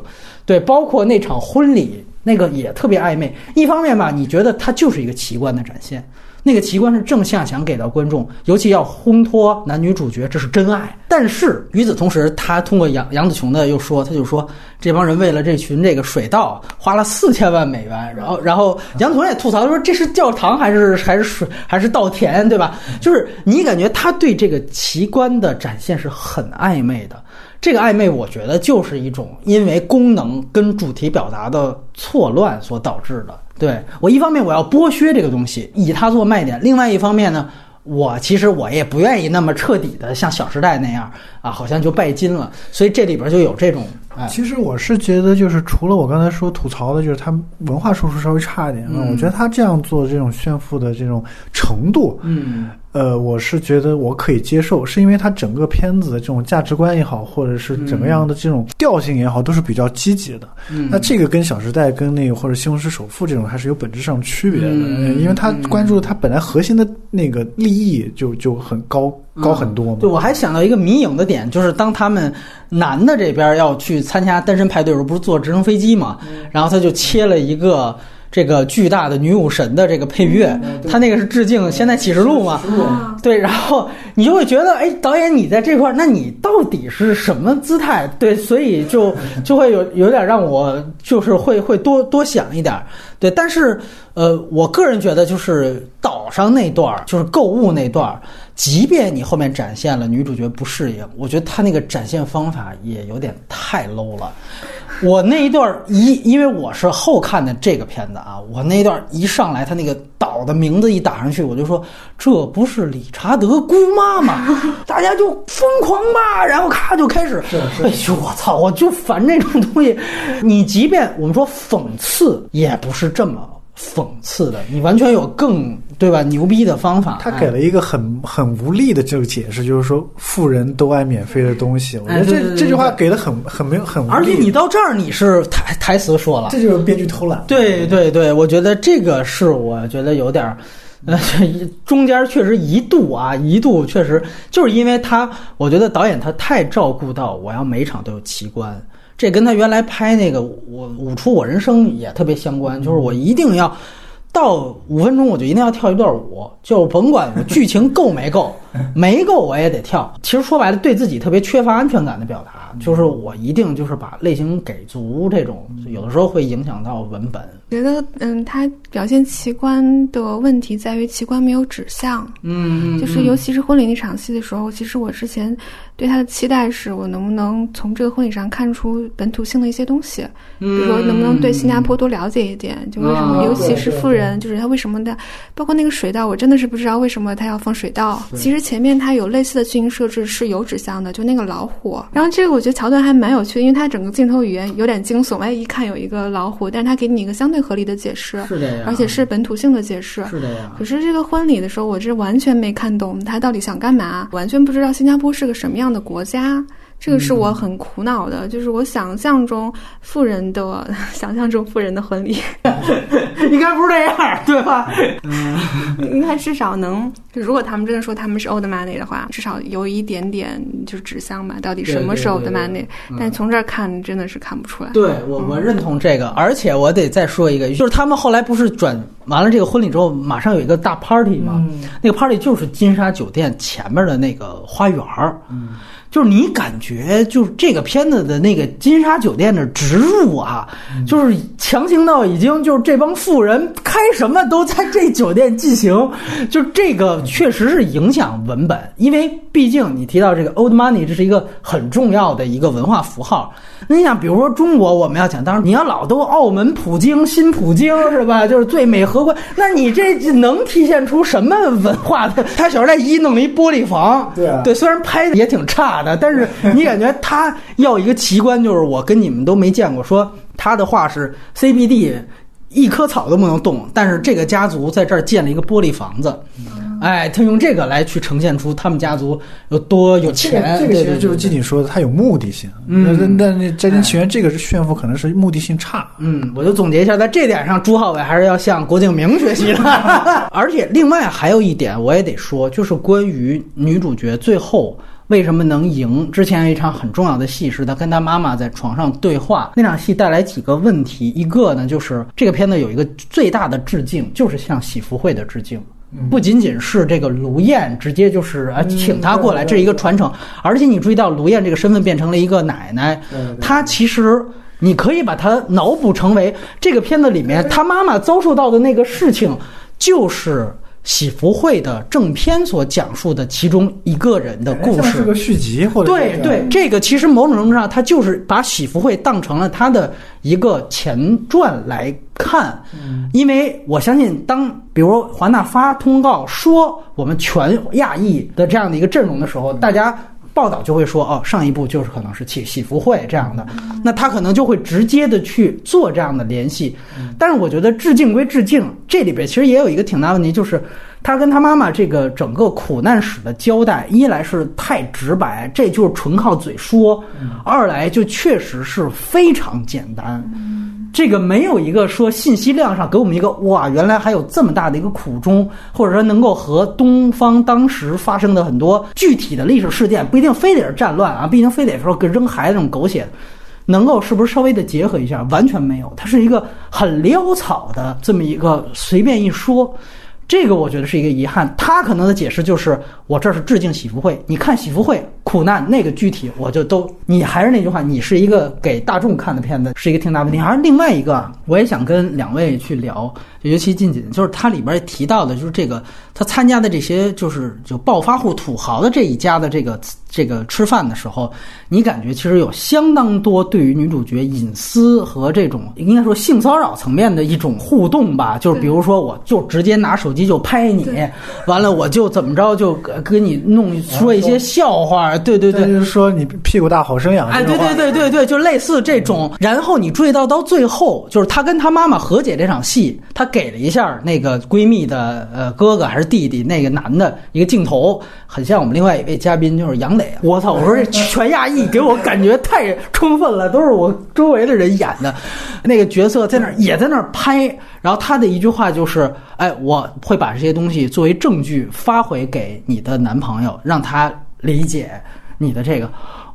对，包括那场婚礼。那个也特别暧昧，一方面吧，你觉得它就是一个奇观的展现，那个奇观是正向想给到观众，尤其要烘托男女主角，这是真爱。但是与此同时，他通过杨杨子琼的又说，他就说这帮人为了这群这个水稻花了四千万美元，然后 然后杨子琼也吐槽说这是教堂还是还是水还是稻田，对吧？就是你感觉他对这个奇观的展现是很暧昧的。这个暧昧，我觉得就是一种因为功能跟主题表达的错乱所导致的。对我一方面我要剥削这个东西，以它做卖点；另外一方面呢，我其实我也不愿意那么彻底的像《小时代》那样啊，好像就拜金了。所以这里边就有这种。其实我是觉得，就是除了我刚才说吐槽的，就是他文化输出稍微差一点嗯。我觉得他这样做这种炫富的这种程度，嗯，呃，我是觉得我可以接受，是因为他整个片子的这种价值观也好，或者是怎么样的这种调性也好，都是比较积极的。嗯那这个跟《小时代》跟那个或者《西红柿首富》这种还是有本质上区别的，嗯呃因为他关注的他本来核心的那个利益就就很高高很多嘛。对，我还想到一个迷影的点，就是当他们男的这边要去参加单身派对的时候，不是坐直升飞机嘛，然后他就切了一个。这个巨大的女武神的这个配乐，他那个是致敬《现在启示录》嘛？对，然后你就会觉得，哎，导演你在这块儿，那你到底是什么姿态？对，所以就 就会有有点让我就是会会多多想一点儿。对，但是呃，我个人觉得就是岛上那段儿，就是购物那段儿，即便你后面展现了女主角不适应，我觉得他那个展现方法也有点太 low 了。我那一段儿一，因为我是后看的这个片子啊，我那一段儿一上来，他那个岛的名字一打上去，我就说这不是理查德姑妈吗？大家就疯狂骂，然后咔就开始，哎呦我操，我就烦这种东西。你即便我们说讽刺，也不是这么讽刺的，你完全有更对吧牛逼的方法。他给了一个很很无力的这个解释，就是说富人都爱免费的东西。我觉得这这句话给的很很没有很无力，而且你到这儿你是台台词说了，这就是编剧偷懒。对对对，我觉得这个是我觉得有点儿，呃，中间确实一度啊，一度确实就是因为他，我觉得导演他太照顾到我要每场都有奇观，这跟他原来拍那个我舞出我人生也特别相关，就是我一定要。到五分钟我就一定要跳一段舞，就甭管剧情够没够，没够我也得跳。其实说白了，对自己特别缺乏安全感的表达，就是我一定就是把类型给足，这种有的时候会影响到文本。觉得，嗯，他表现奇观的问题在于奇观没有指向，嗯就是尤其是婚礼那场戏的时候，其实我之前对他的期待是我能不能从这个婚礼上看出本土性的一些东西，比如说能不能对新加坡多了解一点，就为什么，啊尤其是富人，就是他为什么的，包括那个水稻，我真的是不知道为什么他要放水稻。其实前面他有类似的剧情设置是有指向的，就那个老虎。然后这个我觉得桥段还蛮有趣的，因为它整个镜头语言有点惊悚，哎，一看有一个老虎，但是它给你一个相对合理的解释，是这样而且是本土性的解释。是这样可是这个婚礼的时候，我是完全没看懂他到底想干嘛，完全不知道新加坡是个什么样的国家。这个是我很苦恼的，就是我想象中富人的 想象中富人的婚礼，应该不是这样，对吧？应该至少能，就如果他们真的说他们是 old money 的话，至少有一点点就是指向吧，到底什么是 old money？但从这儿看真的是看不出来。对我我认同这个，而且我得再说一个，就是他们后来不是转完了这个婚礼之后，马上有一个大 party 吗？那个 party 就是金沙酒店前面的那个花园儿。就是你感觉，就是这个片子的那个金沙酒店的植入啊，就是强行到已经就是这帮富人开什么都在这酒店进行，就这个确实是影响文本，因为毕竟你提到这个 old money，这是一个很重要的一个文化符号。那你想，比如说中国，我们要讲，当然你要老都澳门普京、新普京是吧？就是最美荷官，那你这能体现出什么文化的？他《小时代一》弄了一玻璃房，对啊对，虽然拍的也挺差的，但是你感觉他要一个奇观，就是我跟你们都没见过，说他的话是 CBD。一棵草都不能动，但是这个家族在这儿建了一个玻璃房子，哎，他用这个来去呈现出他们家族有多有这个钱。这个其实就是对对对季锦说的，他有目的性。嗯那那那《摘金奇缘》这个是炫富，可能是目的性差。嗯，我就总结一下，在这点上，朱浩伟还是要向郭敬明学习的。而且，另外还有一点，我也得说，就是关于女主角最后为什么能赢。之前有一场很重要的戏，是他跟他妈妈在床上对话，那场戏带来几个问题。一个呢，就是这个片子有一个最大的致敬，就是向喜福会的致敬。不仅仅是这个卢燕直接就是啊请他过来，这是一个传承，而且你注意到卢燕这个身份变成了一个奶奶，她其实你可以把它脑补成为这个片子里面她妈妈遭受到的那个事情，就是喜福会的正片所讲述的其中一个人的故事像是。个续集，或者对对，这个其实某种程度上，它就是把喜福会当成了他的一个前传来看，因为我相信当，比如华纳发通告说我们全亚裔的这样的一个阵容的时候，大家。报道就会说哦，上一部就是可能是喜喜福会这样的，那他可能就会直接的去做这样的联系。但是我觉得致敬归致敬，这里边其实也有一个挺大问题，就是他跟他妈妈这个整个苦难史的交代，一来是太直白，这就是纯靠嘴说；二来就确实是非常简单。这个没有一个说信息量上给我们一个哇，原来还有这么大的一个苦衷，或者说能够和东方当时发生的很多具体的历史事件，不一定非得是战乱啊，不一定非得说跟扔孩子那种狗血，能够是不是稍微的结合一下？完全没有，它是一个很潦草的这么一个随便一说。这个我觉得是一个遗憾，他可能的解释就是我这是致敬喜福会，你看喜福会苦难那个具体我就都，你还是那句话，你是一个给大众看的片子，是一个挺大问题。而另外一个，我也想跟两位去聊，尤其近几年，就是它里边也提到的，就是这个他参加的这些就是就暴发户土豪的这一家的这个这个吃饭的时候，你感觉其实有相当多对于女主角隐私和这种应该说性骚扰层面的一种互动吧，就是比如说我就直接拿手机就拍你，完了我就怎么着就给你弄说一些笑话，对对对，就是说你屁股大好生养，哎，对对对对对，就类似这种。然后你注意到到最后，就是他跟他妈妈和解这场戏，他给给了一下那个闺蜜的呃哥哥还是弟弟那个男的一个镜头，很像我们另外一位嘉宾就是杨磊。我操，我说这全亚裔给我感觉太充分了，都是我周围的人演的，那个角色在那儿也在那儿拍。然后他的一句话就是：“哎，我会把这些东西作为证据发回给你的男朋友，让他理解你的这个。”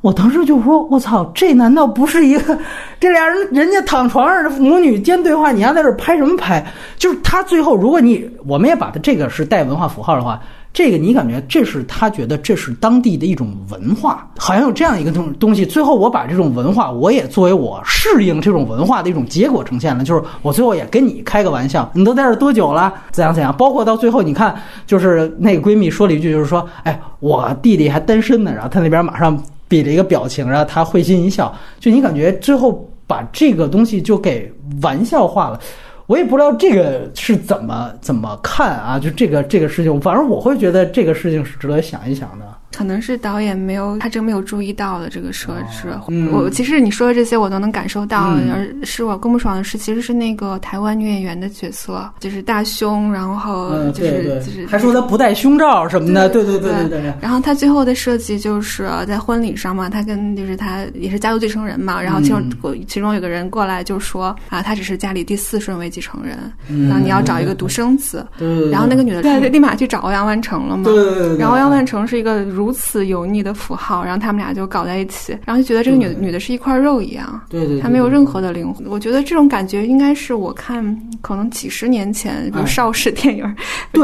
我当时就说：“我操，这难道不是一个这俩人人家躺床上母女间对话？你还在这拍什么拍？就是他最后，如果你我们也把它这个是带文化符号的话。”这个你感觉这是他觉得这是当地的一种文化，好像有这样一个东东西。最后我把这种文化，我也作为我适应这种文化的一种结果呈现了。就是我最后也跟你开个玩笑，你都在这多久了？怎样怎样？包括到最后，你看，就是那个闺蜜说了一句，就是说，哎，我弟弟还单身呢。然后他那边马上比了一个表情，然后他会心一笑。就你感觉最后把这个东西就给玩笑化了。我也不知道这个是怎么怎么看啊，就这个这个事情，反正我会觉得这个事情是值得想一想的。可能是导演没有他真没有注意到的这个设置。我其实你说的这些我都能感受到，而是我更不爽的是，其实是那个台湾女演员的角色，就是大胸，然后就是就是还说她不戴胸罩什么的，对对对对对。然后她最后的设计就是在婚礼上嘛，她跟就是她也是家族继承人嘛，然后其中其中有个人过来就说啊，她只是家里第四顺位继承人，然后你要找一个独生子。然后那个女的立马去找欧阳万成了嘛，然后欧阳万成是一个如。如此油腻的符号，然后他们俩就搞在一起，然后就觉得这个女女的是一块肉一样，对对，她没有任何的灵魂。我觉得这种感觉应该是我看可能几十年前，比如邵氏电影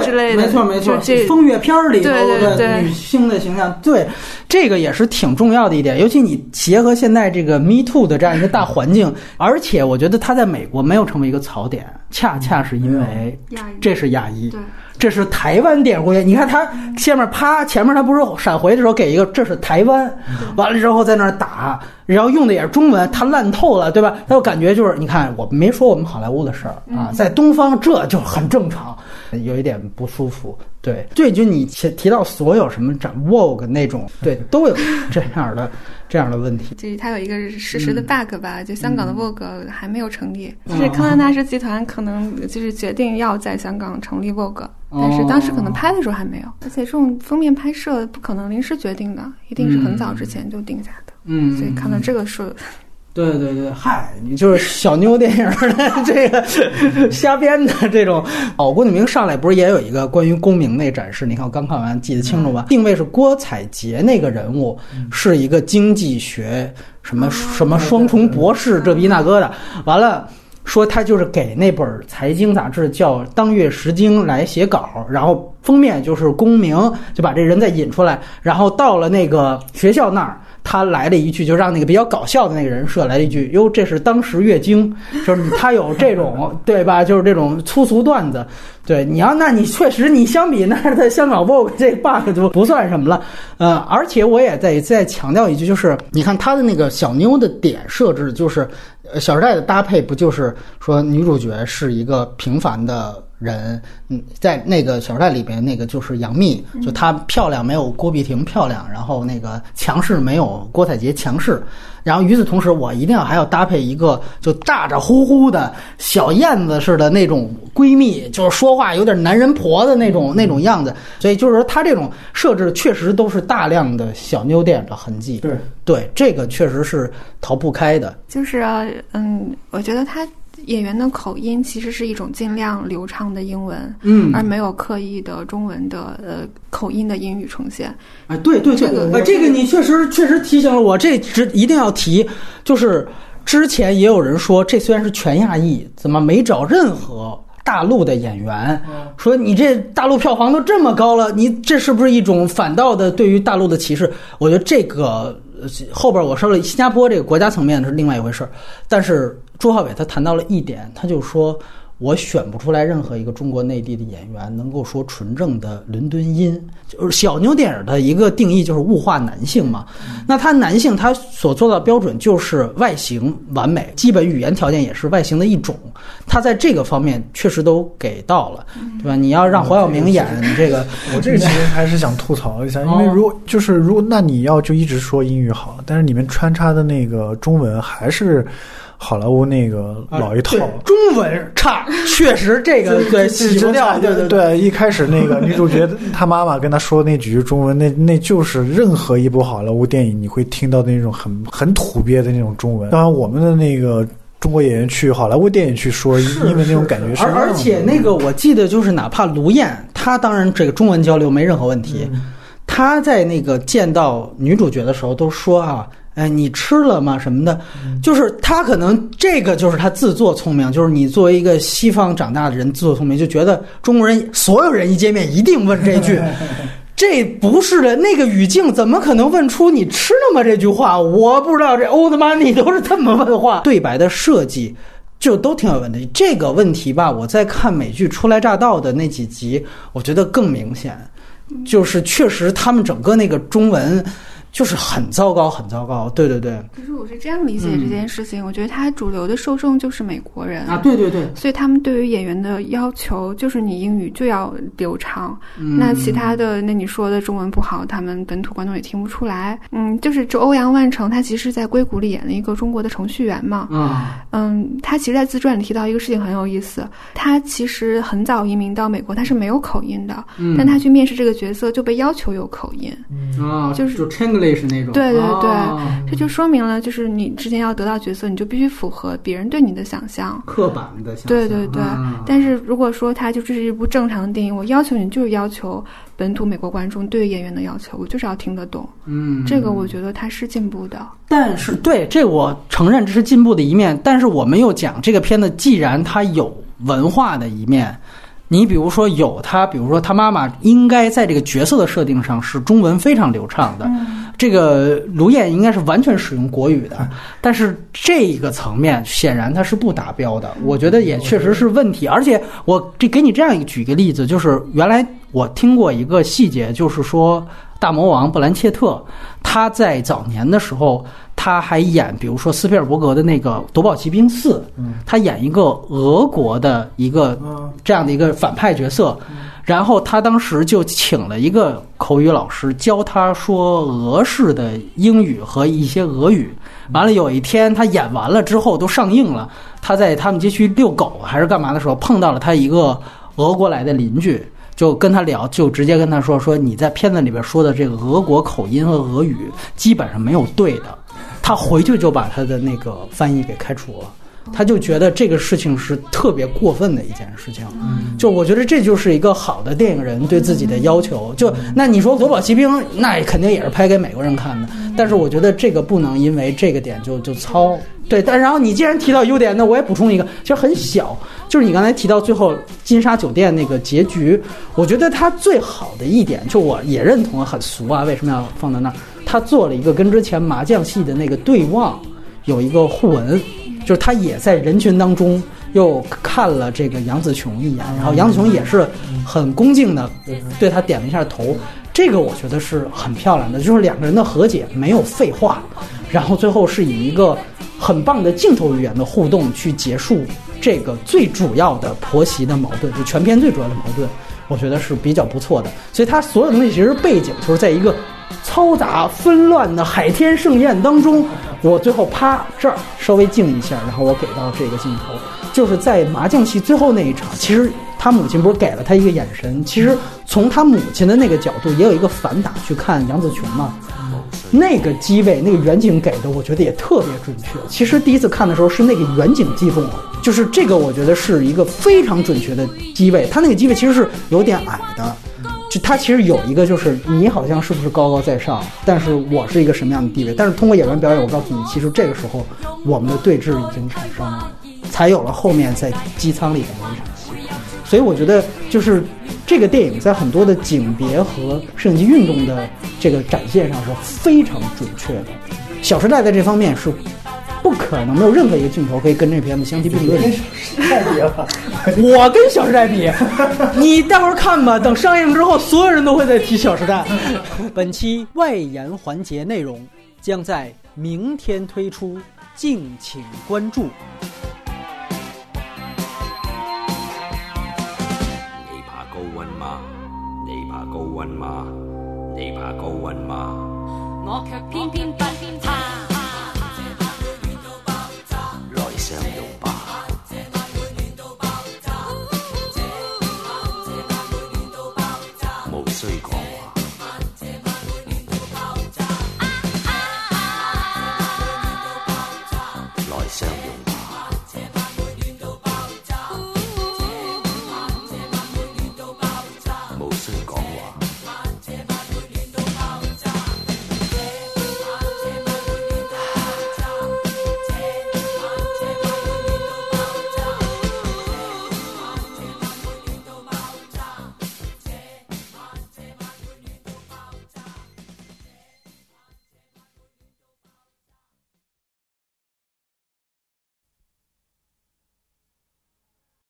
之类的，没错没错，这风月片里头的女性的形象，对这个也是挺重要的一点。尤其你结合现在这个 Me Too 的这样一个大环境，而且我觉得他在美国没有成为一个槽点，恰恰是因为这是亚裔。这是台湾电影工业，你看他下面啪，前面他不是闪回的时候给一个，这是台湾，完了之后在那儿打，然后用的也是中文，他烂透了，对吧？他就感觉就是，你看我没说我们好莱坞的事儿啊，在东方这就很正常，有一点不舒服。对，对，就你提提到所有什么展 Vogue 那种，对，都有这样的这样的问题。就是它有一个实时的 bug 吧，就香港的 Vogue 还没有成立，就是康奈纳仕集团可能就是决定要在香港成立 Vogue，但是当时可能拍的时候还没有，而且这种封面拍摄不可能临时决定的，一定是很早之前就定下的。嗯，所以看到这个数。对对对，嗨，你就是小妞电影的这个瞎编的这种。哦，郭敬明上来不是也有一个关于公明那展示？你看我刚看完，记得清楚吧？定位是郭采洁那个人物是一个经济学什么什么双重博士，这逼那哥的。完了，说他就是给那本财经杂志叫《当月时经》来写稿，然后封面就是公明，就把这人再引出来，然后到了那个学校那儿。他来了一句，就让那个比较搞笑的那个人设来了一句：“哟，这是当时月经，就是他有这种 对吧？就是这种粗俗段子。对，你要那你确实你相比那在香港 Vogue 这 bug 就不算什么了。呃，而且我也再再强调一句，就是你看他的那个小妞的点设置，就是《小时代》的搭配，不就是说女主角是一个平凡的。人，嗯，在那个《小时代》里边，那个就是杨幂，就她漂亮没有郭碧婷漂亮，然后那个强势没有郭采洁强势，然后与此同时，我一定要还要搭配一个就咋咋呼呼的小燕子似的那种闺蜜，就是说话有点男人婆的那种那种样子，所以就是说她这种设置确实都是大量的小妞电影的痕迹，对。对，这个确实是逃不开的。就是嗯，我觉得他演员的口音其实是一种尽量流畅的英文，嗯而没有刻意的中文的呃口音的英语呈现。哎，对对对，这个呃，这个你确实确实提醒了我，这只一定要提，就是之前也有人说，这虽然是全亚裔，怎么没找任何大陆的演员？说你这大陆票房都这么高了，你这是不是一种反倒的对于大陆的歧视？我觉得这个呃后边我说了，新加坡这个国家层面是另外一回事儿，但是朱浩伟他谈到了一点，他就说。我选不出来任何一个中国内地的演员能够说纯正的伦敦音，就是小妞电影的一个定义就是物化男性嘛。那他男性他所做到的标准就是外形完美，基本语言条件也是外形的一种。他在这个方面确实都给到了，对吧？你要让黄晓明演这个，我这个其实还是想吐槽一下，因为如果就是如果那你要就一直说英语好，但是里面穿插的那个中文还是好莱坞那个老一套。对中文差，确实这个对洗不掉，对对对，一开始那个 女主角她妈妈跟她说那几句中文，那那就是任何一部好莱坞电影你会听到的那种很很土鳖的那种中文。当然，我们的那个中国演员去好莱坞电影去说因为那种感觉是而而且那个我记得就是哪怕卢燕，她当然这个中文交流没任何问题，她在那个见到女主角的时候都说啊。哎，你吃了吗？什么的，就是他可能这个就是他自作聪明，就是你作为一个西方长大的人自作聪明，就觉得中国人所有人一见面一定问这句，这不是的，那个语境怎么可能问出你吃了吗这句话？我不知道这 old money 都是这么问话，对白的设计。就都挺有问题。这个问题吧，我在看美剧《初来乍到》的那几集，我觉得更明显，就是确实他们整个那个中文就是很糟糕，很糟糕。对对对，可是我是这样理解这件事情，我觉得它主流的受众就是美国人。啊，对对对，所以他们对于演员的要求就是你英语就要流畅，那其他的那你说的中文不好，他们本土观众也听不出来。嗯，就是这欧阳万成，他其实在硅谷里演了一个中国的程序员嘛，啊，嗯，他其实，在自传里提到一个事情很有意思，他其实很早移民到美国，他是没有口音的，嗯。但他去面试这个角色就被要求有口音，啊，就是就 Chinglish 那种，对对对。啊这就说明了，就是你之前要得到角色，你就必须符合别人对你的想象。刻板的想象，对对对，啊但是如果说它就这是一部正常的电影，我要求你就是要求本土美国观众对演员的要求，我就是要听得懂。嗯，这个我觉得它是进步的。但是对这我承认这是进步的一面，但是我们又讲这个片子既然它有文化的一面，你比如说有他，比如说他妈妈应该在这个角色的设定上是中文非常流畅的，这个卢燕应该是完全使用国语的，但是这个层面显然它是不达标的，我觉得也确实是问题。而且我这给你这样一个举个例子，就是原来我听过一个细节，就是说大魔王布兰切特他在早年的时候。他还演，比如说斯皮尔伯格的那个《夺宝奇兵四》，他演一个俄国的一个这样的一个反派角色，然后他当时就请了一个口语老师教他说俄式的英语和一些俄语。完了有一天他演完了之后都上映了，他在他们街区遛狗还是干嘛的时候碰到了他一个俄国来的邻居。就跟他聊，就直接跟他说说你在片子里边说的这个俄国口音和俄语基本上没有对的，他回去就把他的那个翻译给开除了。他就觉得这个事情是特别过分的一件事情，就我觉得这就是一个好的电影人对自己的要求。就那你说《夺宝奇兵》，那肯定也是拍给美国人看的，但是我觉得这个不能因为这个点就就糙。对，但然后你既然提到优点，那我也补充一个，其实很小，就是你刚才提到最后金沙酒店那个结局，我觉得它最好的一点，就我也认同很俗啊，为什么要放在那儿？他做了一个跟之前麻将戏的那个对望有一个互文。就是他也在人群当中又看了这个杨紫琼一眼，然后杨紫琼也是很恭敬的对他点了一下头，这个我觉得是很漂亮的，就是两个人的和解没有废话，然后最后是以一个很棒的镜头语言的互动去结束这个最主要的婆媳的矛盾，就全片最主要的矛盾，我觉得是比较不错的。所以它所有东西其实背景就是在一个嘈杂纷乱的海天盛宴当中，我最后啪这儿稍微静一下，然后我给到这个镜头，就是在麻将戏最后那一场，其实他母亲不是给了他一个眼神，其实从他母亲的那个角度也有一个反打去看杨紫琼嘛。那个机位，那个远景给的，我觉得也特别准确。其实第一次看的时候是那个远景击中了，就是这个，我觉得是一个非常准确的机位。他那个机位其实是有点矮的，就他其实有一个就是你好像是不是高高在上，但是我是一个什么样的地位？但是通过演员表演，我告诉你，其实这个时候我们的对峙已经产生了，才有了后面在机舱里的那一场戏。所以我觉得就是这个电影在很多的景别和摄影机运动的这个展现上是非常准确的。《小时代》在这方面是不可能没有任何一个镜头可以跟这片子相提并论 我跟《小时代》比，你待会儿看吧，等上映之后，所有人都会再提《小时代》。本期外延环节内容将在明天推出，敬请关注。你怕高温嗎？你怕高温嗎？你怕高温嗎？我卻偏偏。